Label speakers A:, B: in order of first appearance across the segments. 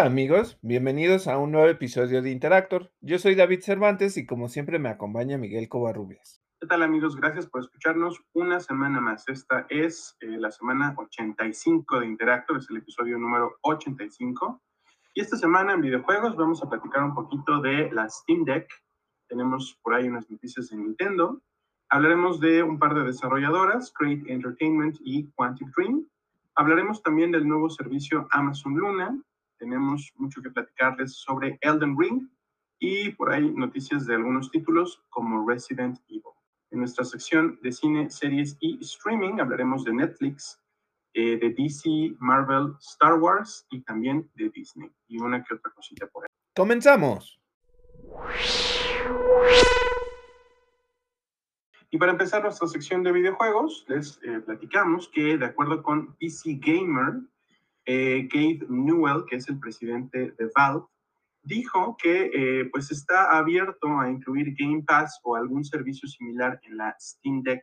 A: Hola amigos, bienvenidos a un nuevo episodio de Interactor. Yo soy David Cervantes y como siempre me acompaña Miguel Covarrubias.
B: ¿Qué tal amigos? Gracias por escucharnos una semana más. Esta es eh, la semana 85 de Interactor, es el episodio número 85. Y esta semana en videojuegos vamos a platicar un poquito de la Steam Deck. Tenemos por ahí unas noticias de Nintendo. Hablaremos de un par de desarrolladoras, Create Entertainment y Quantic Dream. Hablaremos también del nuevo servicio Amazon Luna. Tenemos mucho que platicarles sobre Elden Ring y por ahí noticias de algunos títulos como Resident Evil. En nuestra sección de cine, series y streaming hablaremos de Netflix, eh, de DC, Marvel, Star Wars y también de Disney y una que otra cosita por ahí.
A: Comenzamos.
B: Y para empezar nuestra sección de videojuegos, les eh, platicamos que de acuerdo con PC Gamer, eh, Gabe Newell, que es el presidente de Valve, dijo que eh, pues está abierto a incluir Game Pass o algún servicio similar en la Steam Deck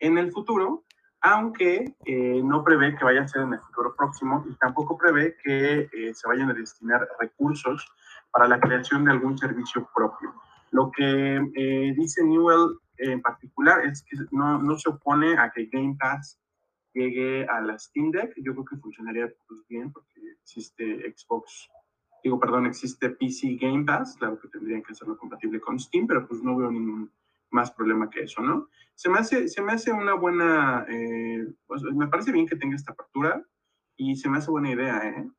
B: en el futuro, aunque eh, no prevé que vaya a ser en el futuro próximo y tampoco prevé que se vayan a destinar recursos para la creación de algún servicio propio. Lo que dice Newell en particular es que no, no, se opone a que Game Pass llegue a la Steam Deck. Yo creo que funcionaría pues, bien porque existe Xbox, digo, perdón, existe PC Game Pass. Claro que tendrían que hacerlo compatible con Steam, pero pues no veo ningún más problema que eso, ¿no? Se me hace, se me hace una buena, eh, pues, me parece bien que tenga esta apertura y se me hace buena idea, ¿eh?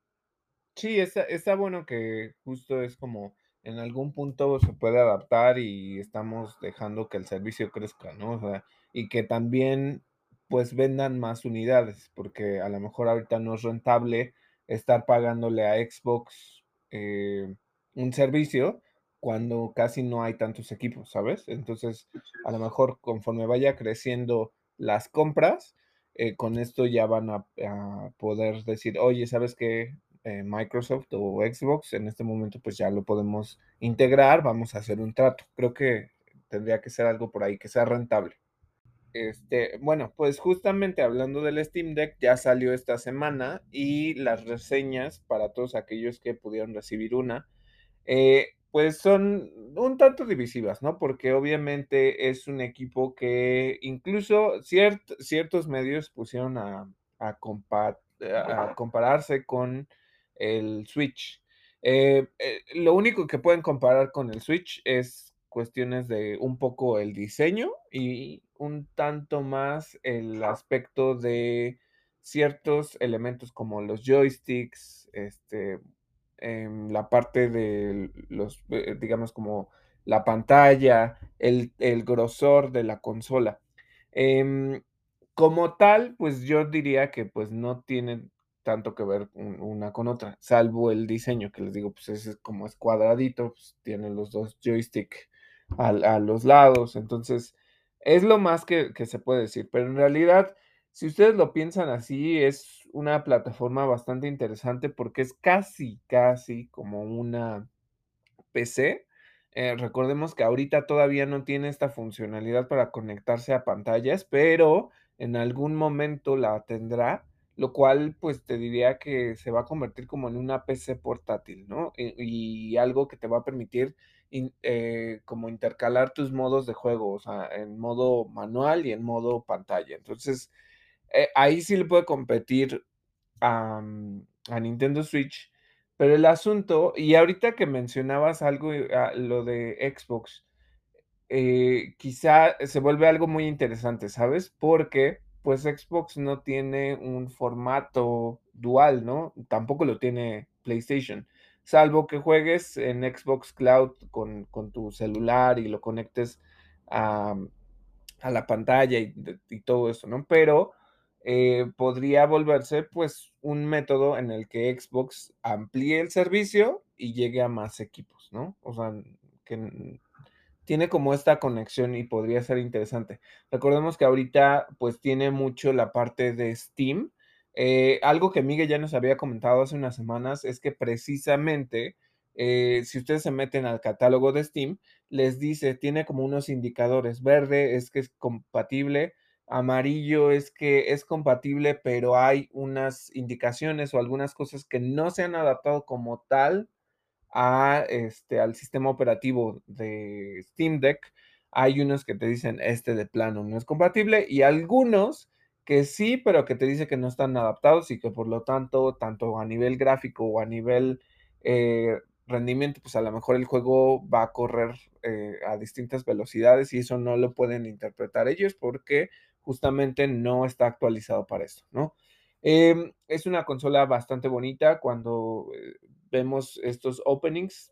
A: Sí, está, está bueno que justo es como en algún punto se puede adaptar y estamos dejando que el servicio crezca, ¿no? O sea, y que también pues vendan más unidades, porque a lo mejor ahorita no es rentable estar pagándole a Xbox eh, un servicio cuando casi no hay tantos equipos, ¿sabes? Entonces, a lo mejor conforme vaya creciendo las compras, eh, con esto ya van a, a poder decir, oye, ¿sabes qué? Eh, Microsoft o Xbox, en este momento pues ya lo podemos integrar, vamos a hacer un trato. Creo que tendría que ser algo por ahí que sea rentable. Este, bueno, pues justamente hablando del Steam Deck, ya salió esta semana y las reseñas para todos aquellos que pudieron recibir una, eh, pues son un tanto divisivas, ¿no? Porque obviamente es un equipo que incluso ciertos medios pusieron a, a compararse con el Switch. Eh, eh, lo único que pueden comparar con el Switch es cuestiones de un poco el diseño y un tanto más el aspecto de ciertos elementos como los joysticks, este, en la parte de los, eh, digamos, como la pantalla, el, grosor de la consola. Em, como tal, pues yo diría que pues no tienen tanto que ver una con otra, salvo el diseño, que les digo, pues es como es cuadradito, pues tiene los dos joystick a, los lados, entonces es lo más que, que, se puede decir, pero en realidad, si ustedes lo piensan así, es una plataforma bastante interesante porque es casi, casi como una PC. Eh, recordemos que ahorita todavía no tiene esta funcionalidad para conectarse a pantallas, pero en algún momento la tendrá lo cual pues te diría que se va a convertir como en una PC portátil, ¿no? Y, algo que te va a permitir eh, como intercalar tus modos de juego, o sea, en modo manual y en modo pantalla. Entonces, eh, ahí sí le puede competir a, a, Nintendo Switch, pero el asunto, y ahorita que mencionabas algo, ah, lo de Xbox, eh, quizá se vuelve algo muy interesante, ¿sabes? Porque pues Xbox no tiene un formato dual, ¿no? Tampoco lo tiene PlayStation, salvo que juegues en Xbox Cloud con, tu celular y lo conectes a, la pantalla y, todo eso, ¿no? Pero eh, podría volverse pues un método en el que Xbox amplíe el servicio y llegue a más equipos, ¿no? O sea, que tiene como esta conexión y podría ser interesante. Recordemos que ahorita pues tiene mucho la parte de Steam. Eh, algo que Miguel ya nos había comentado hace unas semanas es que precisamente eh, si ustedes se meten al catálogo de Steam, les dice, tiene como unos indicadores. Verde es que es compatible Amarillo es que es compatible, pero hay unas indicaciones o algunas cosas que no se han adaptado como tal a, este, al sistema operativo de Steam Deck. Hay unos que te dicen este de plano no es compatible y algunos que sí, pero que te dice que no están adaptados y que por lo tanto, tanto a nivel gráfico o a nivel eh, rendimiento, pues a lo mejor el juego va a correr eh, a distintas velocidades y eso no lo pueden interpretar ellos porque justamente no está actualizado para esto, ¿no? Em, es una consola bastante bonita cuando eh, vemos estos openings.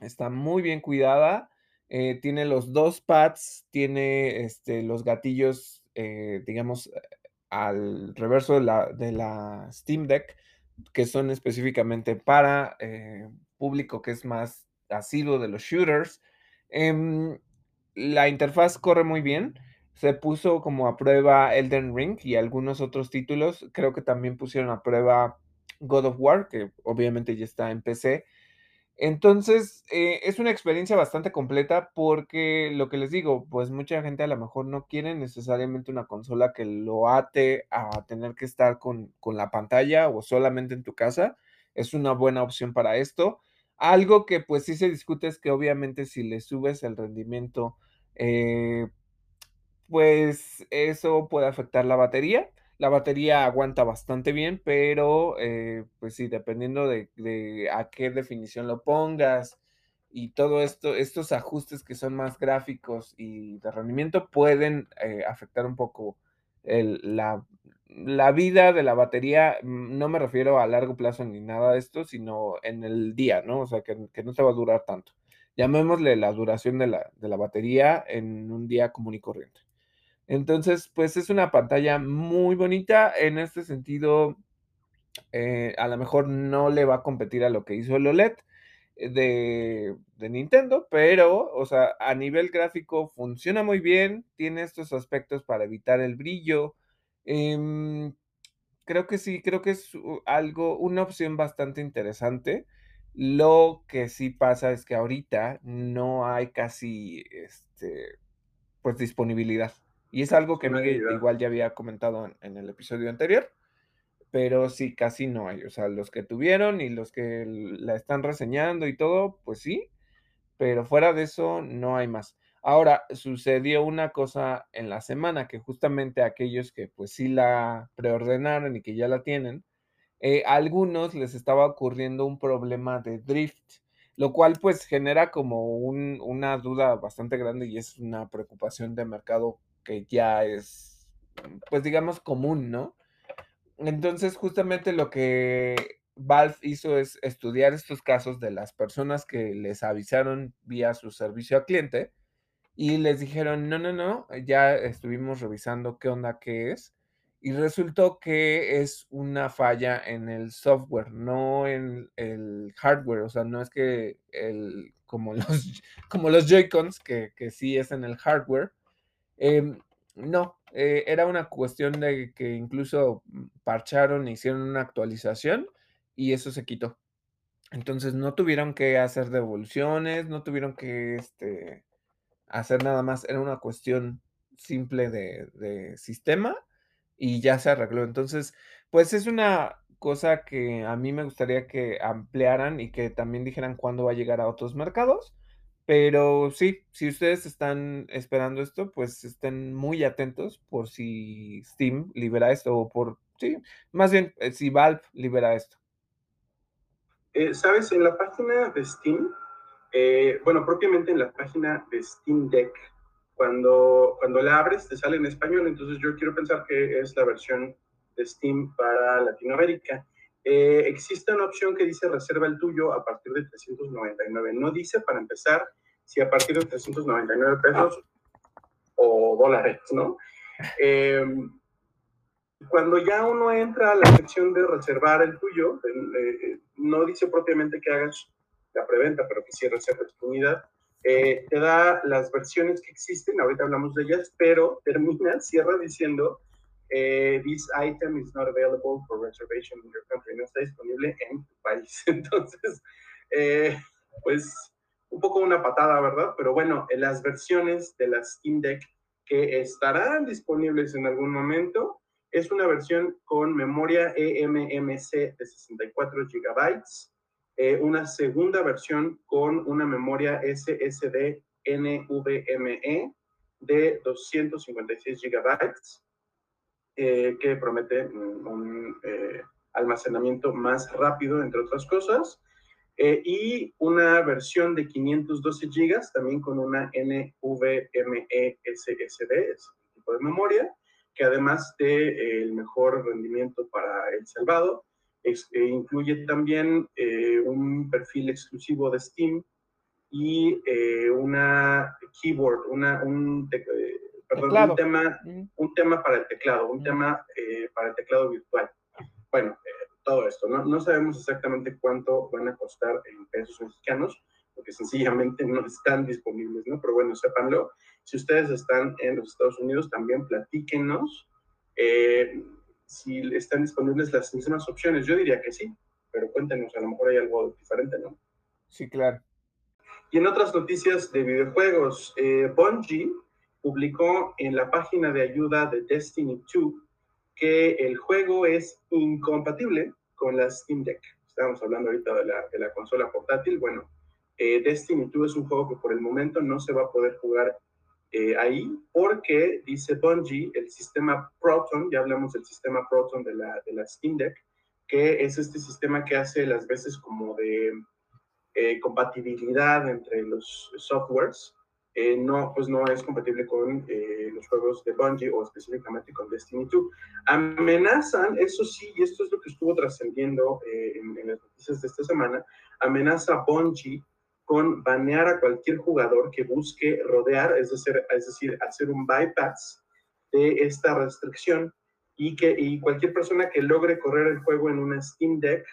A: Está muy bien cuidada. tiene los dos pads, tiene este, los gatillos, eh, digamos, eh, al reverso de la, de la Steam Deck, que son específicamente para eh, público que es más asiduo de los shooters. Em, la interfaz corre muy bien. Se puso como a prueba Elden Ring y algunos otros títulos. Creo que también pusieron a prueba God of War, que obviamente ya está en PC. Entonces, eh, es una experiencia bastante completa porque lo que les digo, pues mucha gente a lo mejor no quiere necesariamente una consola que lo ate a tener que estar con, con la pantalla o solamente en tu casa. Es una buena opción para esto. Algo que pues sí se discute es que obviamente si le subes el rendimiento, eh, pues eso puede afectar la batería. La batería aguanta bastante bien, pero, eh, pues sí, dependiendo de a qué definición lo pongas y todo esto, estos ajustes que son más gráficos y de rendimiento pueden, eh, afectar un poco el la la vida de la batería, mm, no me refiero a largo plazo ni nada de esto, sino en el día, ¿no? O sea, que que no te va a durar tanto. Llamémosle la duración de la de la batería en un día común y corriente. Entonces, pues es una pantalla muy bonita. En este sentido, eh, a lo mejor no le va a competir a lo que hizo el OLED de, Nintendo, pero, o sea, a nivel gráfico funciona muy bien, tiene estos aspectos para evitar el brillo. Em, creo que sí, creo que es algo, una opción bastante interesante. Lo que sí pasa es que ahorita no hay casi, este, pues, disponibilidad. Y es algo que Miguel igual ya había comentado en en el episodio anterior, pero sí, casi no hay. O sea, los que tuvieron y los que la están reseñando y todo, pues sí, pero fuera de eso no hay más. Ahora, sucedió una cosa en la semana que justamente aquellos que, pues, sí la preordenaron y que ya la tienen, eh, a algunos les estaba ocurriendo un problema de drift, lo cual pues genera como un- una duda bastante grande y es una preocupación de mercado que ya es, pues digamos, común, ¿no? Entonces, justamente lo que Valve hizo es estudiar estos casos de las personas que les avisaron vía su servicio al cliente y les dijeron: "No, no, no, ya estuvimos revisando qué onda, qué es", y resultó que es una falla en el software, no en el hardware. O sea, no es que el como los como los Joy-Cons, que que sí es en el hardware. Em, no, eh, era una cuestión de que incluso, mm, parcharon, e hicieron una actualización y eso se quitó. Entonces, no tuvieron que hacer devoluciones, no tuvieron que, este hacer nada más, era una cuestión simple de de sistema y ya se arregló. Entonces, pues, es una cosa que a mí me gustaría que ampliaran y que también dijeran cuándo va a llegar a otros mercados, pero sí, si ustedes están esperando esto, pues, estén muy atentos por si Steam libera esto o por sí, más bien, eh, si Valve libera esto.
B: Eh, ¿Sabes? En la página de Steam, eh, bueno, propiamente en la página de Steam Deck, cuando, cuando la abres te sale en español, entonces yo quiero pensar que es la versión de Steam para Latinoamérica. Eh, existe una opción que dice reserva el tuyo a partir de 399. No dice para empezar si a partir de 399 pesos o dólares, ¿no? Eh, cuando ya uno entra a la sección de reservar el tuyo, eh, no dice propiamente que hagas la preventa, pero que sí reserves tu unidad. Eh, te da las versiones que existen, ahorita hablamos de ellas, pero termina, cierra diciendo, eh, this item is not available for reservation in your country, no está disponible en tu país. Entonces, eh, pues un poco una patada, ¿verdad? Pero bueno, en las versiones de la Steam Deck que estarán disponibles en algún momento. Es una versión con memoria eMMC de 64 GB, eh, una segunda versión con una memoria SSD NVMe de 256 GB, eh, que promete un eh, almacenamiento más rápido, entre otras cosas. Eh, y una versión de 512 GB, también con una NVMe SSD, es un tipo de memoria, que además de eh, el mejor rendimiento para el salvado, eh, incluye también un perfil exclusivo de Steam y una keyboard, una, un, perdón, un, tema, un tema para el teclado, un tema para el teclado virtual. Bueno, todo esto. No, no sabemos exactamente cuánto van a costar en pesos mexicanos, porque sencillamente no están disponibles, ¿no? Pero bueno, sépanlo. Si ustedes están en los Estados Unidos, también platíquenos eh, si están disponibles las mismas opciones. Yo diría que sí, pero cuéntenos, a lo mejor hay algo diferente, ¿no?
A: Sí, claro.
B: Y en otras noticias de videojuegos, eh, Bungie publicó en la página de ayuda de Destiny 2 que el juego es incompatible con la Steam Deck. Estamos hablando ahorita de la, de la consola portátil. Bueno, eh, Destiny 2 es un juego que por el momento no se va a poder jugar eh, ahí porque, dice Bungie, el sistema Proton, ya hablamos del sistema Proton de la, de la Steam Deck, que es este sistema que hace las veces como de eh, compatibilidad entre los softwares eh, no, pues no es compatible con eh, los juegos de Bungie o específicamente con Destiny 2. Amenazan, eso sí, y esto es lo que estuvo trascendiendo eh, en, las noticias de esta semana, amenaza Bungie con banear a cualquier jugador que busque rodear, es decir, es decir hacer un bypass de esta restricción y que y cualquier persona que logre correr el juego en una Steam Deck,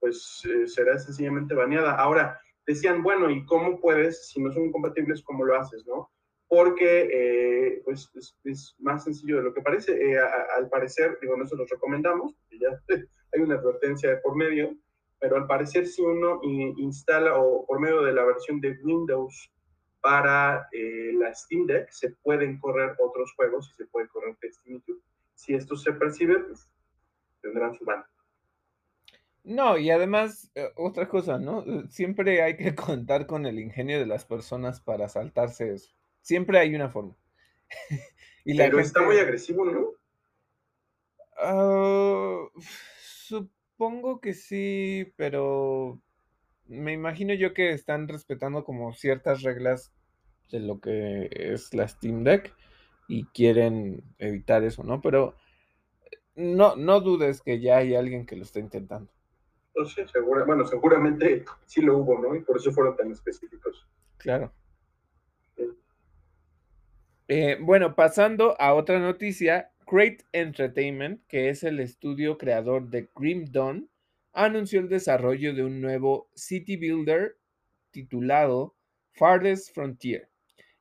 B: pues será sencillamente baneada. Ahora, decían, bueno, ¿y cómo puedes, si no son compatibles, cómo lo haces, no? Porque eh, pues es, más sencillo de lo que parece. Eh, al parecer, digo, no se los recomendamos, ya hay una advertencia de por medio, pero al parecer si uno instala o por medio de la versión de Windows para eh, la Steam Deck, se pueden correr otros juegos y se puede correr Destiny 2. Si esto se percibe, pues tendrán su banda.
A: No, y además, eh, otra cosa, ¿no? Eh, siempre hay que contar con el ingenio de las personas para saltarse eso. Siempre hay una forma.
B: y Pero está muy agresivo, ¿no?
A: Ah, supongo que sí, pero me imagino yo que están respetando como ciertas reglas de lo que es la Steam Deck y quieren evitar eso, ¿no? Pero eh, no, no dudes que ya hay alguien que lo está intentando.
B: Entonces, bueno, seguramente sí lo hubo, ¿no? Y por eso fueron tan específicos.
A: Claro. Eh, bueno, pasando a otra noticia, Crate Entertainment, que es el estudio creador de Grim Dawn, anunció el desarrollo de un nuevo City Builder titulado Farthest Frontier.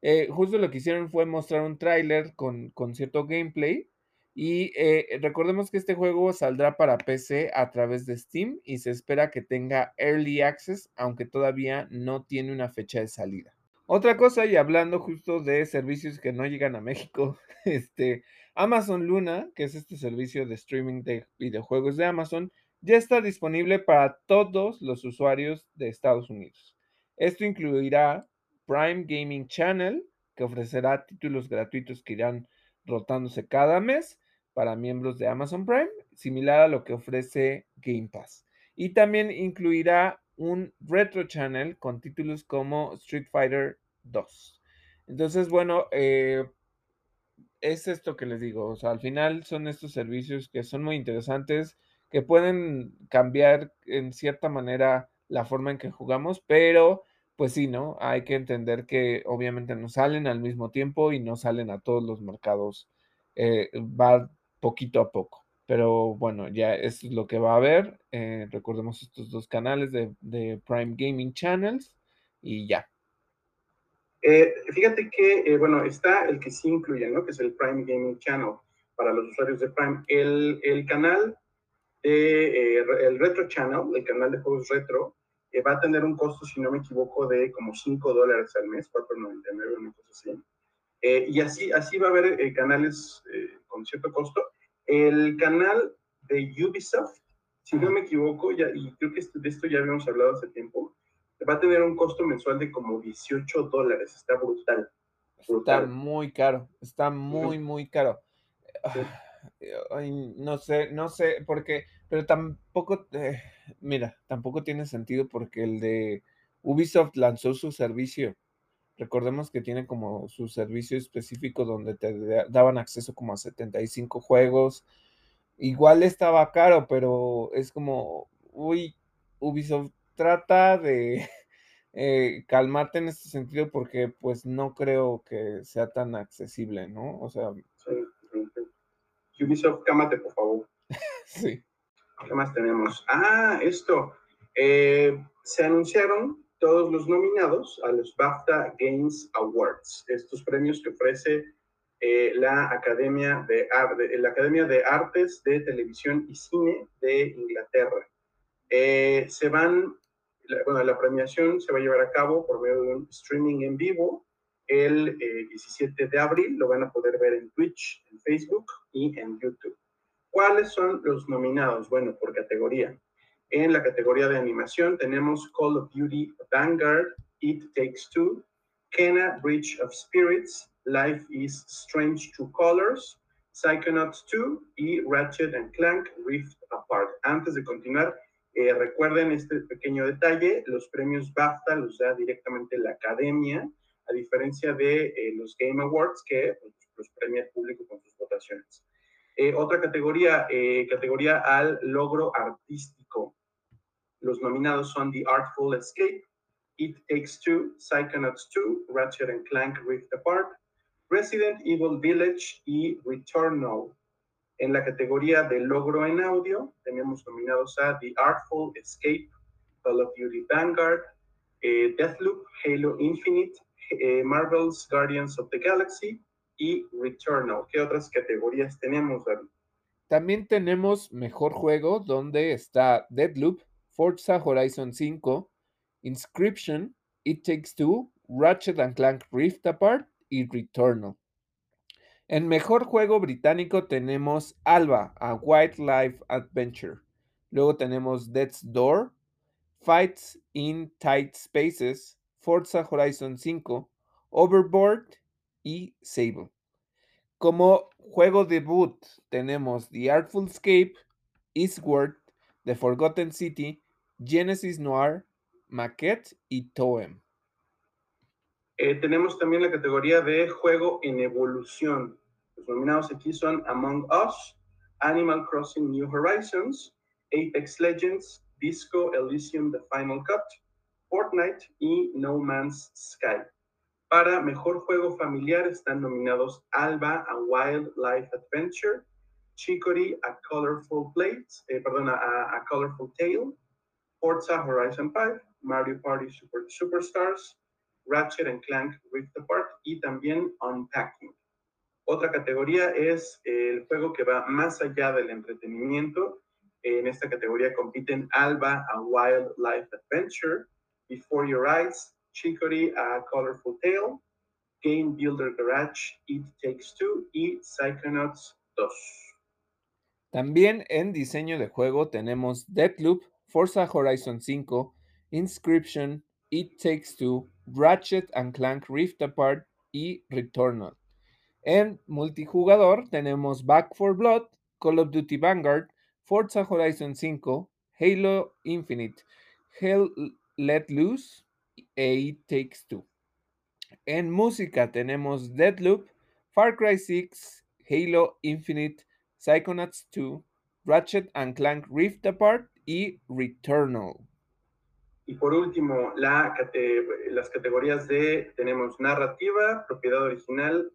A: Eh, justo lo que hicieron fue mostrar un tráiler con, con cierto gameplay y eh, recordemos que este juego saldrá para PC a través de Steam y se espera que tenga Early Access, aunque todavía no tiene una fecha de salida. Otra cosa, y hablando justo de servicios que no llegan a México, este, Amazon Luna, que es este servicio de streaming de videojuegos de Amazon, ya está disponible para todos los usuarios de Estados Unidos. Esto incluirá Prime Gaming Channel, que ofrecerá títulos gratuitos que irán rotándose cada mes, para miembros de Amazon Prime, similar a lo que ofrece Game Pass. Y también incluirá un retro channel con títulos como Street Fighter 2. Entonces, bueno, eh, es esto que les digo. O sea, al final son estos servicios que son muy interesantes, que pueden cambiar en cierta manera la forma en que jugamos, pero pues sí, ¿no? Hay que entender que obviamente no salen al mismo tiempo y no salen a todos los mercados. Eh, poquito a poco. Pero bueno, ya es lo que va a haber. Eh, recordemos estos dos canales de, Prime Gaming Channels y ya.
B: Eh, fíjate que, eh, bueno, está el que sí incluye, ¿no? Que es el Prime Gaming Channel para los usuarios de Prime. El, el canal, de, el Retro Channel, el canal de juegos retro, va a tener un costo, si no me equivoco, de como 5 dólares al mes, 4.99, una cosa así. Eh, y así, así va a haber eh, canales eh, con cierto costo. El canal de Ubisoft, si no me equivoco, ya, y creo que de esto ya habíamos hablado hace tiempo, va a tener un costo mensual de como 18 dólares. Está brutal.
A: Está muy caro, está muy, muy caro. no sé, no sé, porque, pero tampoco, mira, tampoco tiene sentido porque el de Ubisoft lanzó su servicio Recordemos que tiene como su servicio específico donde te daban acceso como a 75 juegos. Igual estaba caro, pero es como, uy, Ubisoft trata de eh, calmarte en este sentido porque pues no creo que sea tan accesible, ¿no? O sea...
B: Ubisoft, cámate, por favor.
A: sí.
B: ¿Qué más tenemos? Ah, esto. Eh, se anunciaron todos los nominados a los BAFTA Games Awards, estos premios que ofrece eh, la, Academia de, la Academia de Artes de Televisión y Cine de Inglaterra. Eh, se van, bueno, la premiación se va a llevar a cabo por medio de un streaming en vivo el 17 eh, de abril, lo van a poder ver en Twitch, en Facebook y en YouTube. ¿Cuáles son los nominados? Bueno, por categoría. En la categoría de animación tenemos Call of Duty Vanguard, It Takes Two, Kena Bridge of Spirits, Life is Strange Two Colors, Psychonauts 2 y Ratchet and Clank Rift Apart. Antes de continuar, eh, recuerden este pequeño detalle, los premios BAFTA los da directamente la academia, a diferencia de eh, los Game Awards que pues, los premia el público con sus votaciones. Eh, otra categoría, categoría al logro artístico. Los nominados son The Artful Escape, It Takes Two, Psychonauts 2, Ratchet and Clank Rift Apart, Resident Evil Village y Returnal. En la categoría de logro en audio, tenemos nominados a The Artful Escape, Call of Duty Vanguard, eh, Deathloop, Halo Infinite, eh, Marvel's Guardians of the Galaxy y Returnal. ¿Qué otras categorías tenemos, David?
A: También tenemos mejor juego, donde está Deathloop, Forza Horizon 5, Inscription, It Takes Two, Ratchet and Clank Rift Apart y Returnal. En mejor juego británico tenemos Alba, a Wildlife Adventure. Luego tenemos Death's Door, Fights in Tight Spaces, Forza Horizon 5, Overboard y Sable. Como juego debut tenemos The Artful Escape, Eastward, The Forgotten City, Genesis Noir, Maquette y Toem.
B: Eh, tenemos también la categoría de juego en evolución. Los nominados aquí son Among Us, Animal Crossing New Horizons, Apex Legends, Disco Elysium The Final Cut, Fortnite y No Man's Sky. Para mejor juego familiar están nominados Alba, A Wildlife Adventure, Chicory, A Colorful Plate, eh, perdón, a Colorful Tale, Forza Horizon 5, Mario Party Super Superstars, Ratchet and Clank Rift Apart y también Unpacking. Otra categoría es el juego que va más allá del entretenimiento. En esta categoría compiten Alba, A Wildlife Adventure, Before Your Eyes, Chicory, A Colorful Tale, Game Builder Garage, It Takes Two y Psychonauts 2.
A: También en diseño de juego tenemos Deathloop, Forza Horizon 5, Inscription, It Takes Two, Ratchet and Clank Rift Apart y Returnal. En multijugador tenemos Back for Blood, Call of Duty Vanguard, Forza Horizon 5, Halo Infinite, Hell Let Loose e It Takes Two. En música tenemos Deadloop, Far Cry 6, Halo Infinite, Psychonauts 2, Ratchet and Clank Rift Apart y Returnal.
B: Y por último, la, las categorías de, tenemos narrativa, propiedad original,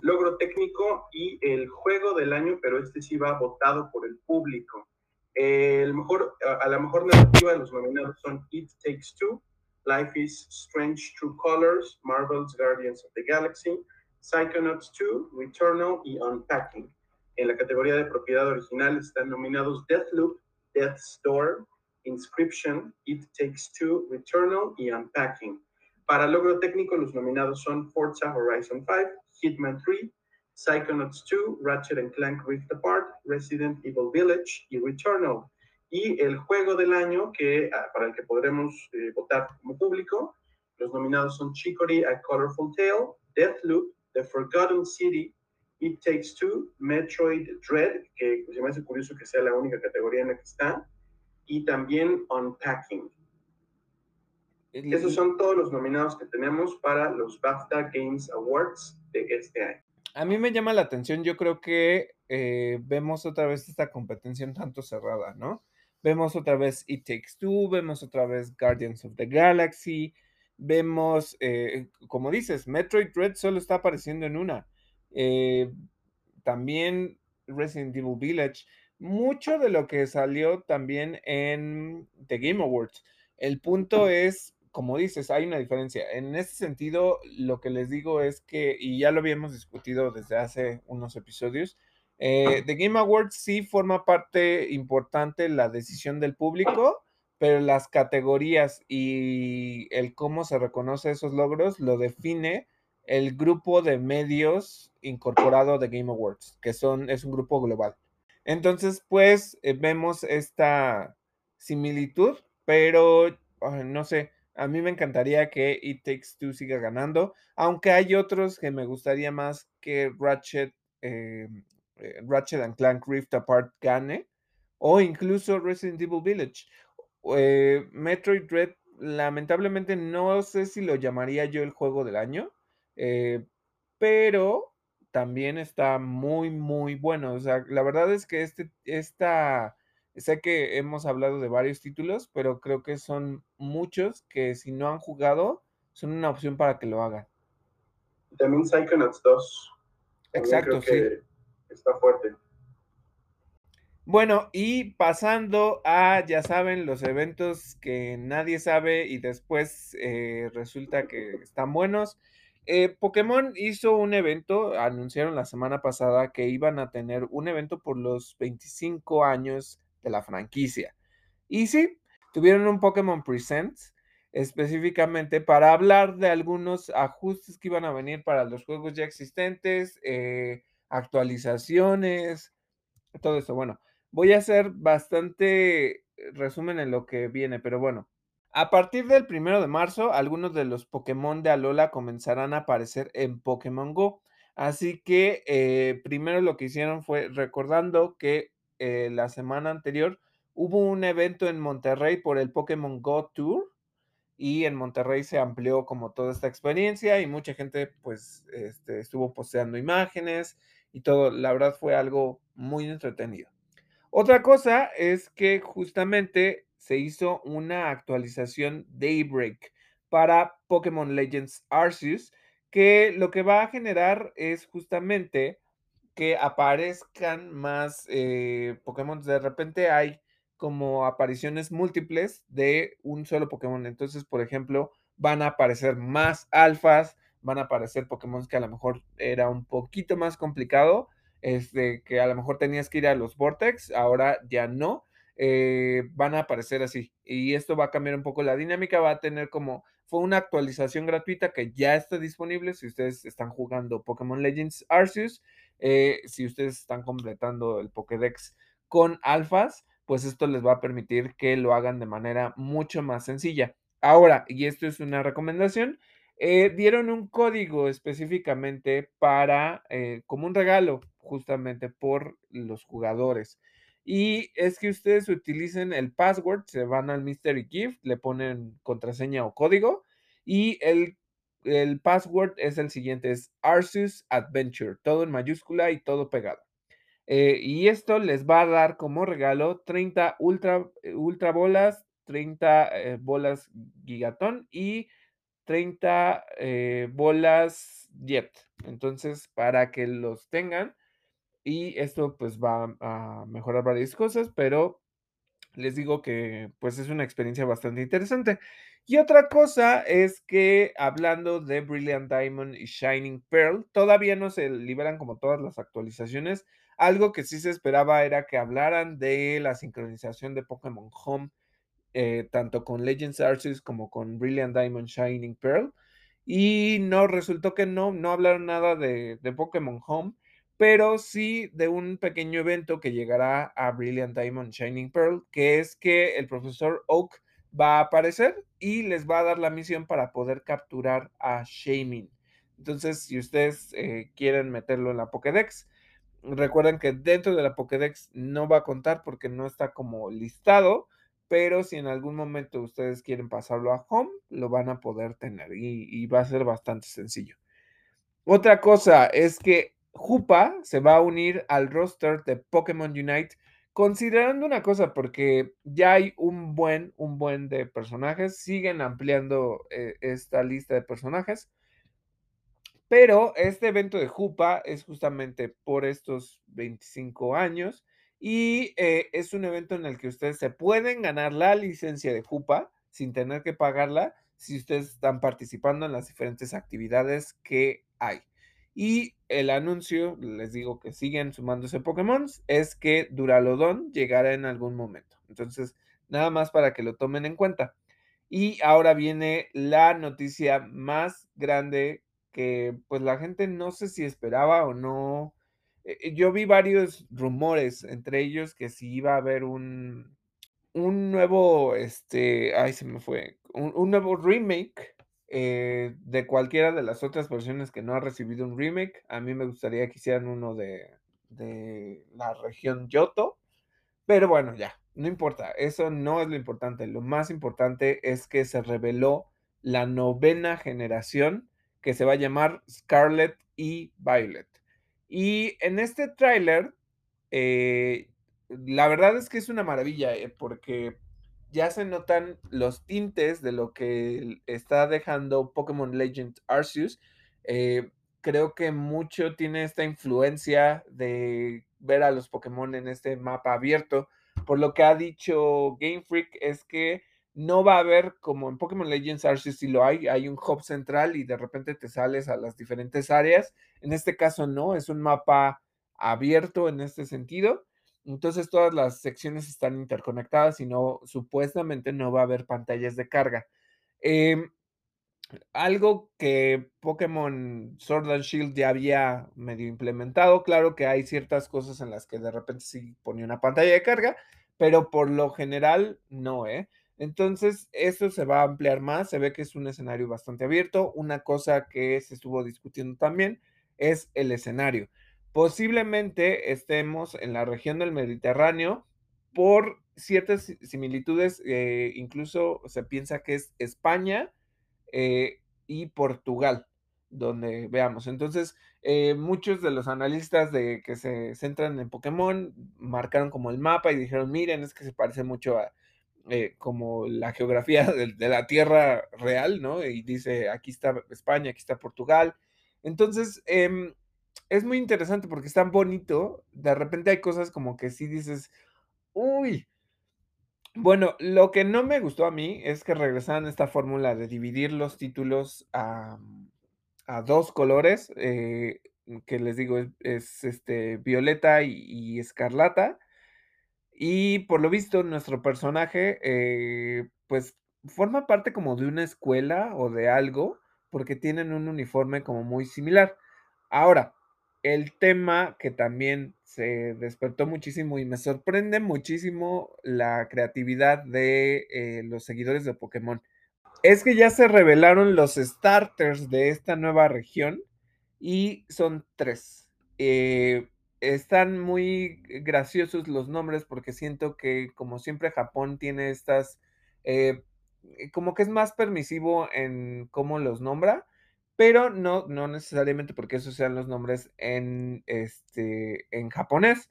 B: logro técnico y el juego del año, pero este sí va votado por el público. El mejor, a, la mejor narrativa, los nominados son It Takes Two, Life is Strange True Colors, Marvel's Guardians of the Galaxy, Psychonauts 2, Returnal y Unpacking. En la categoría de propiedad original están nominados Deathloop, Death Storm, Inscription, It Takes Two, Returnal y Unpacking. Para logro técnico, los nominados son Forza Horizon 5, Hitman 3, Psychonauts 2, Ratchet Clank Rift Apart, Resident Evil Village y Returnal. Y el juego del año que, ah, para el que podremos eh, votar como público, los nominados son Chicory A Colorful Tale, Deathloop, The Forgotten City, It Takes Two, Metroid Dread, que pues, me hace curioso que sea la única categoría en la que está, y también Unpacking. Esos son todos los nominados que tenemos para los BAFTA Games Awards de este año.
A: A mí me llama la atención, yo creo que eh, vemos otra vez esta competencia un tanto cerrada, ¿no? Vemos otra vez It Takes Two, vemos otra vez Guardians of the Galaxy, vemos, eh, como dices, Metroid Dread solo está apareciendo en una. Eh, también Resident Evil Village. Mucho de lo que salió también en The Game Awards. El punto es como dices, hay una diferencia. En ese sentido, lo que les digo es que, y ya lo habíamos discutido desde hace unos episodios, eh, The Game Awards sí forma parte importante la decisión del público, pero las categorías y el cómo se reconoce esos logros lo define el grupo de medios incorporado de Game Awards, que son, es un grupo global. Entonces, pues eh, vemos esta similitud, pero no sé, a mí me encantaría que It Takes Two siga ganando, aunque hay otros que me gustaría más que Ratchet, eh, eh, Ratchet and Clank Rift Apart gane, o incluso Resident Evil Village. Eh, Metroid Dread, lamentablemente no sé si lo llamaría yo el juego del año, pero también está muy, muy bueno. O sea, la verdad es que este, esta Sé que hemos hablado de varios títulos, pero creo que son muchos que si no han jugado, son una opción para que lo hagan.
B: También Psychonauts 2.
A: Exacto, sí.
B: está fuerte.
A: Bueno, y pasando a, ya saben, los eventos que nadie sabe y después eh, resulta que están buenos. Eh, Pokémon hizo un evento, anunciaron la semana pasada que iban a tener un evento por los 25 años de la franquicia. Y sí, tuvieron un Pokémon Presents específicamente para hablar de algunos ajustes que iban a venir para los juegos ya existentes, eh, actualizaciones, todo eso. Bueno, voy a hacer bastante resumen en lo que viene, pero bueno. A partir del primero de marzo, algunos de los Pokémon de Alola comenzarán a aparecer en Pokémon Go. Así que eh, primero lo que hicieron fue recordando que eh, la semana anterior hubo un evento en Monterrey por el Pokémon Go Tour y en Monterrey se amplió como toda esta experiencia y mucha gente pues este, estuvo posteando imágenes y todo. La verdad fue algo muy entretenido. Otra cosa es que justamente se hizo una actualización Daybreak para Pokémon Legends Arceus que lo que va a generar es justamente que aparezcan más eh, Pokémon. De repente hay como apariciones múltiples de un solo Pokémon. Entonces, por ejemplo, van a aparecer más alfas, van a aparecer Pokémon que a lo mejor era un poquito más complicado, este, que a lo mejor tenías que ir a los Vortex, ahora ya no. Eh, van a aparecer así. Y esto va a cambiar un poco la dinámica, va a tener como, fue una actualización gratuita que ya está disponible si ustedes están jugando Pokémon Legends Arceus. Eh, si ustedes están completando el Pokédex con alfas, pues esto les va a permitir que lo hagan de manera mucho más sencilla. Ahora, y esto es una recomendación, eh, dieron un código específicamente para, como un regalo, justamente por los jugadores. Y es que ustedes utilicen el password, se van al Mystery Gift, le ponen contraseña o código y el el password es el siguiente, es Arceus Adventure, todo en mayúscula y todo pegado. Eh, y esto les va a dar como regalo 30 ultra, eh, ultra bolas, 30 eh, bolas gigatón y 30 bolas jet. Entonces, para que los tengan, y esto pues va a mejorar varias cosas, pero les digo que pues es una experiencia bastante interesante. Y otra cosa es que hablando de Brilliant Diamond y Shining Pearl, todavía no se liberan como todas las actualizaciones. Algo que sí se esperaba era que hablaran de la sincronización de Pokémon Home eh, tanto con Legends Arceus como con Brilliant Diamond Shining Pearl. Y no, resultó que no, no hablaron nada de, de Pokémon Home, pero sí de un pequeño evento que llegará a Brilliant Diamond Shining Pearl, que es que el profesor Oak va a aparecer y les va a dar la misión para poder capturar a Shamin. Entonces, si ustedes eh, quieren meterlo en la Pokédex, recuerden que dentro de la Pokédex no va a contar porque no está como listado, pero si en algún momento ustedes quieren pasarlo a Home, lo van a poder tener y, y va a ser bastante sencillo. Otra cosa es que Jupa se va a unir al roster de Pokémon Unite considerando una cosa, porque ya hay un buen, un buen de personajes, siguen ampliando eh, esta lista de personajes, pero este evento de Jupa es justamente por estos 25 años y eh, es un evento en el que ustedes se pueden ganar la licencia de Jupa sin tener que pagarla si ustedes están participando en las diferentes actividades que hay. Y el anuncio, les digo que siguen sumándose Pokémon, es que Duralodon llegará en algún momento. Entonces, nada más para que lo tomen en cuenta. Y ahora viene la noticia más grande que pues la gente no sé si esperaba o no. Eh, yo vi varios rumores, entre ellos que si iba a haber un, un nuevo, este, ay, se me fue, un, un nuevo remake eh, de cualquiera de las otras versiones que no ha recibido un remake. A mí me gustaría que hicieran uno de, de la región Yoto. Pero bueno, ya, no importa. Eso no es lo importante. Lo más importante es que se reveló la novena generación que se va a llamar Scarlet y Violet. Y en este tráiler, eh, la verdad es que es una maravilla, eh, porque ya se notan los tintes de lo que está dejando Pokémon Legend Arceus. Eh, creo que mucho tiene esta influencia de ver a los Pokémon en este mapa abierto. Por lo que ha dicho Game Freak es que no va a haber como en Pokémon Legends Arceus si lo hay, hay un hub central y de repente te sales a las diferentes áreas. En este caso no, es un mapa abierto en este sentido. Entonces todas las secciones están interconectadas y no, supuestamente no va a haber pantallas de carga. Em, algo que Pokémon Sword and Shield ya había medio implementado, claro que hay ciertas cosas en las que de repente sí ponía una pantalla de carga, pero por lo general no, ¿eh? Entonces, eso se va a ampliar más, se ve que es un escenario bastante abierto. Una cosa que se estuvo discutiendo también es el escenario. Posiblemente estemos en la región del Mediterráneo por ciertas similitudes, eh, incluso se piensa que es España eh, y Portugal, donde veamos. Entonces, eh, muchos de los analistas de que se centran en Pokémon marcaron como el mapa y dijeron, miren, es que se parece mucho a como la geografía de, de, la Tierra real, ¿no? Y dice, aquí está España, aquí está Portugal. Entonces, eh, es muy interesante porque es tan bonito. De repente hay cosas como que sí dices, uy. Bueno, lo que no me gustó a mí es que regresaran esta fórmula de dividir los títulos a, a dos colores, eh, que les digo, es, es este, violeta y, y, escarlata. Y por lo visto, nuestro personaje, eh, pues, forma parte como de una escuela o de algo, porque tienen un uniforme como muy similar. Ahora, el tema que también se despertó muchísimo y me sorprende muchísimo la creatividad de eh, los seguidores de Pokémon. Es que ya se revelaron los starters de esta nueva región y son tres. Eh, están muy graciosos los nombres porque siento que como siempre Japón tiene estas, eh, como que es más permisivo en cómo los nombra pero no, no necesariamente porque esos sean los nombres en, este, en japonés.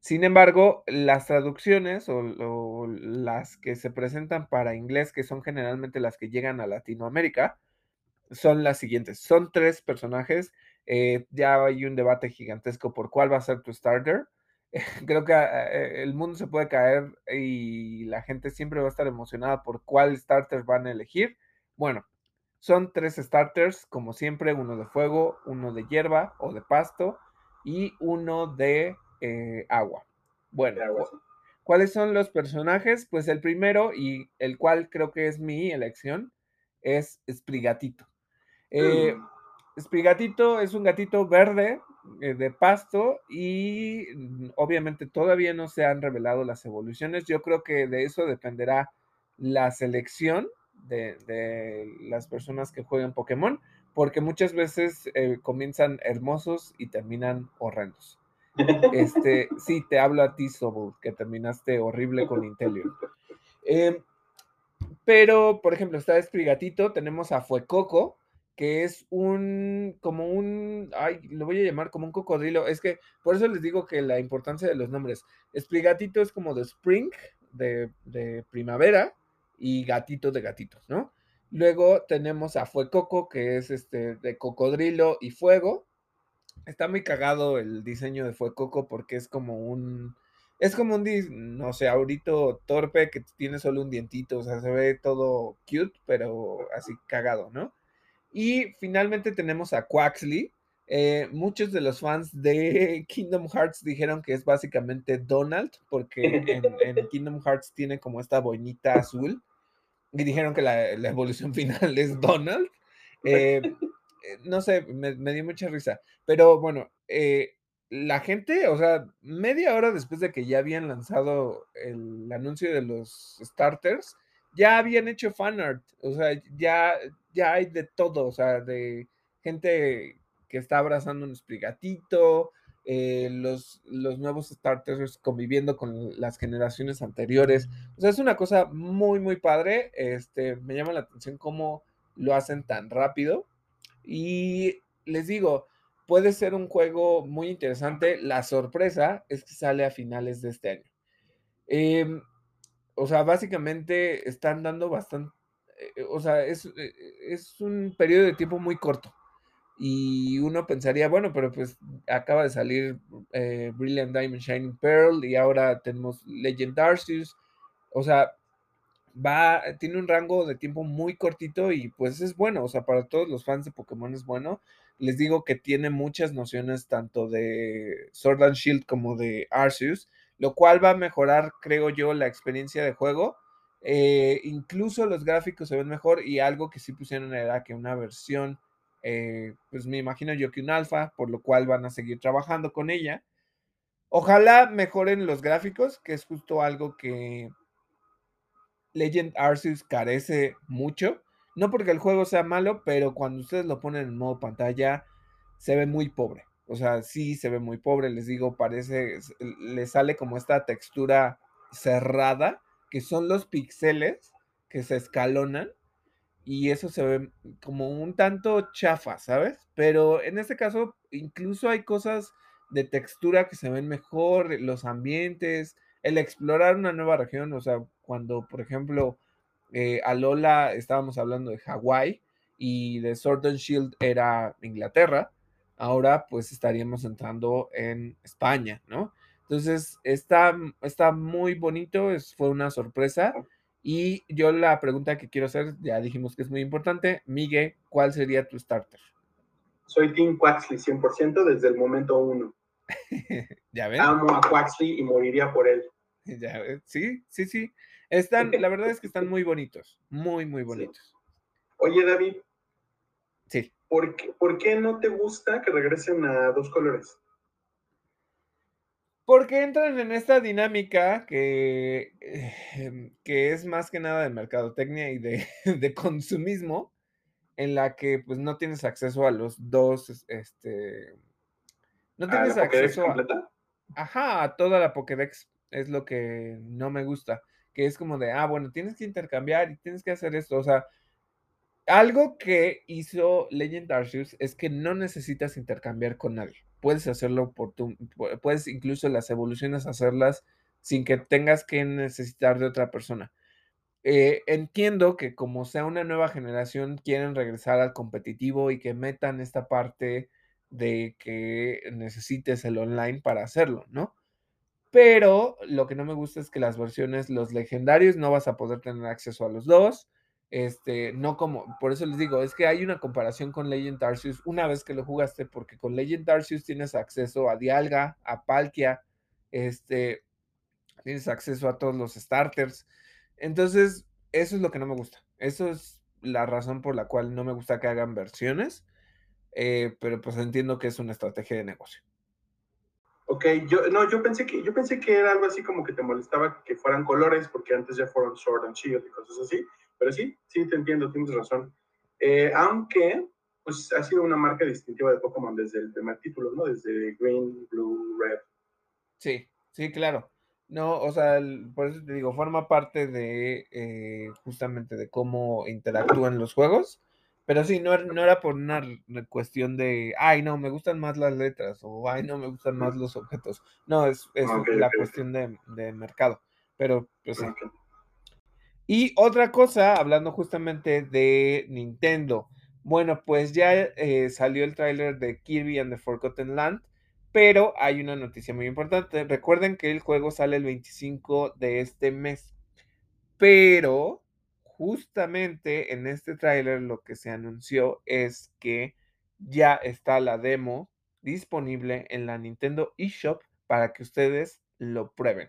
A: Sin embargo, las traducciones o, las que se presentan para inglés, que son generalmente las que llegan a Latinoamérica, son las siguientes. Son tres personajes. Eh, ya hay un debate gigantesco por cuál va a ser tu starter. Creo que eh, el mundo se puede caer y la gente siempre va a estar emocionada por cuál starter van a elegir. Bueno, son tres starters, como siempre, uno de fuego, uno de hierba o de pasto y uno de eh, agua. Bueno, agua. ¿Cuáles son los personajes? Pues el primero, y el cual creo que es mi elección, es Sprigatito. Eh,
B: Mm.
A: Sprigatito es un gatito verde eh, de pasto y mm, obviamente todavía no se han revelado las evoluciones. Yo creo que de eso dependerá la selección de, de las personas que jueguen Pokémon, porque muchas veces eh, comienzan hermosos y terminan horrendos. Este, sí, te hablo a ti, Sobul, que terminaste horrible con Inteleon. Eh, pero, por ejemplo, está Sprigatito, tenemos a Fuecoco, que es un, como un, ay, lo voy a llamar como un cocodrilo. Es que por eso les digo que la importancia de los nombres. Sprigatito es como de spring, de, de primavera, y gatito de gatitos, ¿no? Luego tenemos a Fuecoco, que es este de cocodrilo y fuego. Está muy cagado el diseño de Fuecoco porque es como un, es como un, no sé, ahorita torpe que tiene solo un dientito, o sea, se ve todo cute, pero así cagado, ¿no? Y finalmente tenemos a Quaxley. Eh, muchos de los fans de Kingdom Hearts dijeron que es básicamente Donald, porque en, en Kingdom Hearts tiene como esta boinita azul. Y dijeron que la, evolución final es Donald. Eh, eh, no sé, me, me dio mucha risa. Pero bueno, eh, la gente, o sea, media hora después de que ya habían lanzado el anuncio de los starters, ya habían hecho fanart. O sea, ya, ya hay de todo. O sea, de gente que está abrazando un esprigatito, eh, los, los nuevos starters conviviendo con las generaciones anteriores. O sea, es una cosa muy, muy padre. Este, me llama la atención cómo lo hacen tan rápido. Y les digo, puede ser un juego muy interesante. La sorpresa es que sale a finales de este año. Em, o sea, básicamente están dando bastante, eh, o sea, es, eh, es un periodo de tiempo muy corto. Y uno pensaría, bueno, pero pues acaba de salir eh, Brilliant Diamond Shining Pearl y ahora tenemos Legend Arceus. O sea, va, tiene un rango de tiempo muy cortito y pues es bueno, o sea, para todos los fans de Pokémon es bueno. Les digo que tiene muchas nociones tanto de Sword and Shield como de Arceus, lo cual va a mejorar, creo yo, la experiencia de juego. Eh, incluso los gráficos se ven mejor y algo que sí pusieron era que una versión, eh, pues me imagino yo que un alfa, por lo cual van a seguir trabajando con ella. Ojalá mejoren los gráficos, que es justo algo que Legend Arceus carece mucho. No porque el juego sea malo, pero cuando ustedes lo ponen en modo pantalla, se ve muy pobre. O sea, sí se ve muy pobre, les digo, parece, le sale como esta textura cerrada, que son los píxeles que se escalonan, y eso se ve como un tanto chafa, ¿sabes? Pero en este caso, incluso hay cosas de textura que se ven mejor, los ambientes, el explorar una nueva región, o sea, cuando, por ejemplo, eh, a Lola estábamos hablando de Hawái y de Sword and Shield era Inglaterra, ahora pues estaríamos entrando en España, ¿no? Entonces está, está muy bonito, fue una sorpresa. Y yo la pregunta que quiero hacer, ya dijimos que es muy importante, Miguel, ¿cuál sería tu starter?
B: Soy Team Quaxley 100% desde el momento uno.
A: ¿Ya ven?
B: Amo a Quaxley y moriría por él.
A: Ya ven. Sí, sí, sí. Están, la verdad es que están muy bonitos, muy, muy bonitos.
B: Oye, David,
A: Sí.
B: ¿por qué, ¿por qué no te gusta que regresen a dos colores?
A: Porque entran en esta dinámica que, eh, que es más que nada de mercadotecnia y de, de consumismo, en la que pues no tienes acceso a los dos, es- este, no
B: ¿A
A: tienes
B: Pokédex
A: acceso a, ajá, a toda la Pokédex, es lo que no me gusta, que es como de, ah, bueno, tienes que intercambiar y tienes que hacer esto, o sea, algo que hizo Legend Arceus es que no necesitas intercambiar con nadie. Puedes hacerlo por tu, pu- puedes incluso las evoluciones hacerlas sin que tengas que necesitar de otra persona. Eh, entiendo que como sea una nueva generación, quieren regresar al competitivo y que metan esta parte de que necesites el online para hacerlo, ¿no? Pero lo que no me gusta es que las versiones, los legendarios, no vas a poder tener acceso a los dos. Este, no como, por eso les digo, es que hay una comparación con Legend Arceus una vez que lo jugaste, porque con Legend Arceus tienes acceso a Dialga, a Palkia, este, tienes acceso a todos los starters. Entonces, eso es lo que no me gusta. Eso es la razón por la cual no me gusta que hagan versiones, eh, pero pues entiendo que es una estrategia de negocio.
B: Ok, yo, no, yo pensé que yo pensé que era algo así como que te molestaba que fueran colores, porque antes ya fueron Sword and Shield y cosas así. Pero sí, sí te entiendo, tienes razón. Eh, aunque, pues ha sido una marca distintiva de Pokémon desde el primer título, ¿no? Desde Green, Blue, Red.
A: Sí, sí, claro. No, o sea, por eso te digo, forma parte de eh, justamente de cómo interactúan los juegos. Pero sí, no, no, era por una cuestión de, ay, no, me gustan más las letras o, ay, no, me gustan más los objetos. No, es, es la cuestión de, de, mercado. Pero, pues sí. Y otra cosa, hablando justamente de Nintendo. Bueno, pues ya eh, salió el tráiler de Kirby and the Forgotten Land, pero hay una noticia muy importante. Recuerden que el juego sale el 25 de este mes, pero justamente en este tráiler lo que se anunció es que ya está la demo disponible en la Nintendo eShop para que ustedes lo prueben.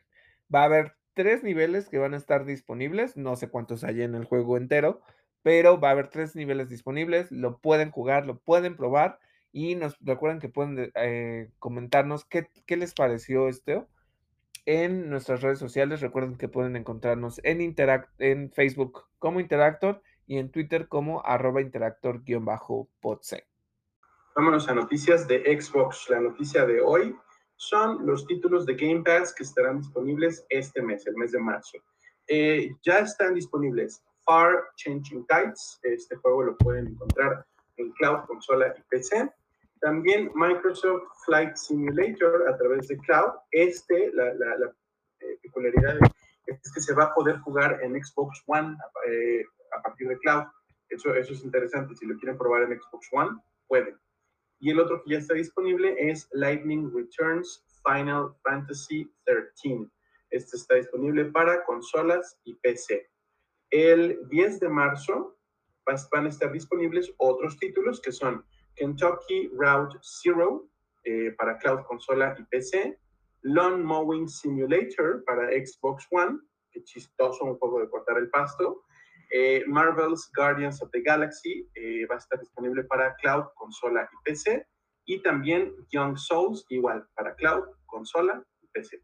A: Va a haber tres niveles que van a estar disponibles, no sé cuántos hay en el juego entero, pero va a haber tres niveles disponibles, lo pueden jugar, lo pueden probar y nos recuerden que pueden eh, comentarnos qué, qué, les pareció esto en nuestras redes sociales. Recuerden que pueden encontrarnos en, Interact en Facebook como Interactor y en Twitter como arroba interactor-podse.
B: Vámonos a noticias de Xbox. La noticia de hoy son los títulos de Game Pass que estarán disponibles este mes, el mes de marzo. Eh, ya están disponibles Far Changing Tides, este juego lo pueden encontrar en cloud, consola y PC. También Microsoft Flight Simulator a través de cloud. Este, la, la, eh, peculiaridad es que se va a poder jugar en Xbox One eh, a partir de cloud. Eso, eso es interesante. Si lo quieren probar en Xbox One, pueden. Y el otro que ya está disponible es Lightning Returns Final Fantasy XIII. Este está disponible para consolas y PC. El 10 de marzo van a estar disponibles otros títulos que son Kentucky Route Zero eh, para cloud, consola y PC, Lawn Mowing Simulator para Xbox One, que chistoso, un juego de cortar el pasto, eh, Marvel's Guardians of the Galaxy eh, va a estar disponible para cloud, consola y PC. Y también Young Souls, igual, para cloud, consola y PC.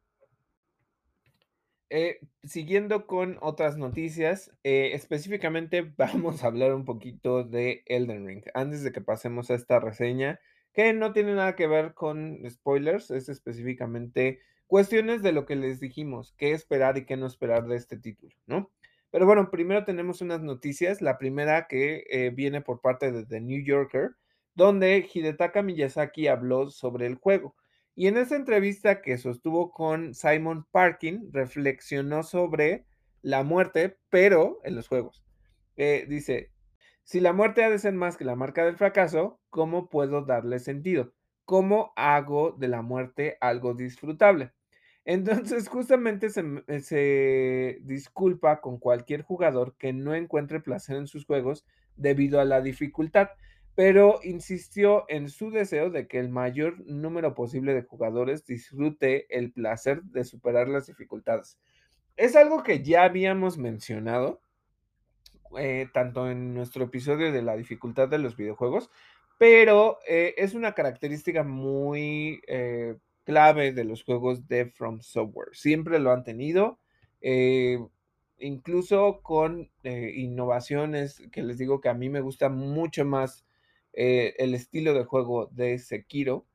A: Eh, siguiendo con otras noticias, específicamente vamos a hablar un poquito de Elden Ring. Antes de que pasemos a esta reseña, que no tiene nada que ver con spoilers, es específicamente cuestiones de lo que les dijimos, qué esperar y qué no esperar de este título, ¿no? Pero bueno, primero tenemos unas noticias. La primera que eh, viene por parte de The New Yorker, donde Hidetaka Miyazaki habló sobre el juego. Y en esa entrevista que sostuvo con Simon Parkin, reflexionó sobre la muerte, pero en los juegos. Eh, dice, si la muerte ha de ser más que la marca del fracaso, ¿cómo puedo darle sentido? ¿Cómo hago de la muerte algo disfrutable? Entonces, justamente eh, se, disculpa con cualquier jugador que no encuentre placer en sus juegos debido a la dificultad, pero insistió en su deseo de que el mayor número posible de jugadores disfrute el placer de superar las dificultades. Es algo que ya habíamos mencionado, eh, tanto en nuestro episodio de la dificultad de los videojuegos, pero eh, es una característica muy clave de los juegos de From Software. Siempre lo han tenido, eh, incluso con eh, innovaciones que les digo que a mí me gusta mucho más eh, el estilo de juego de Sekiro.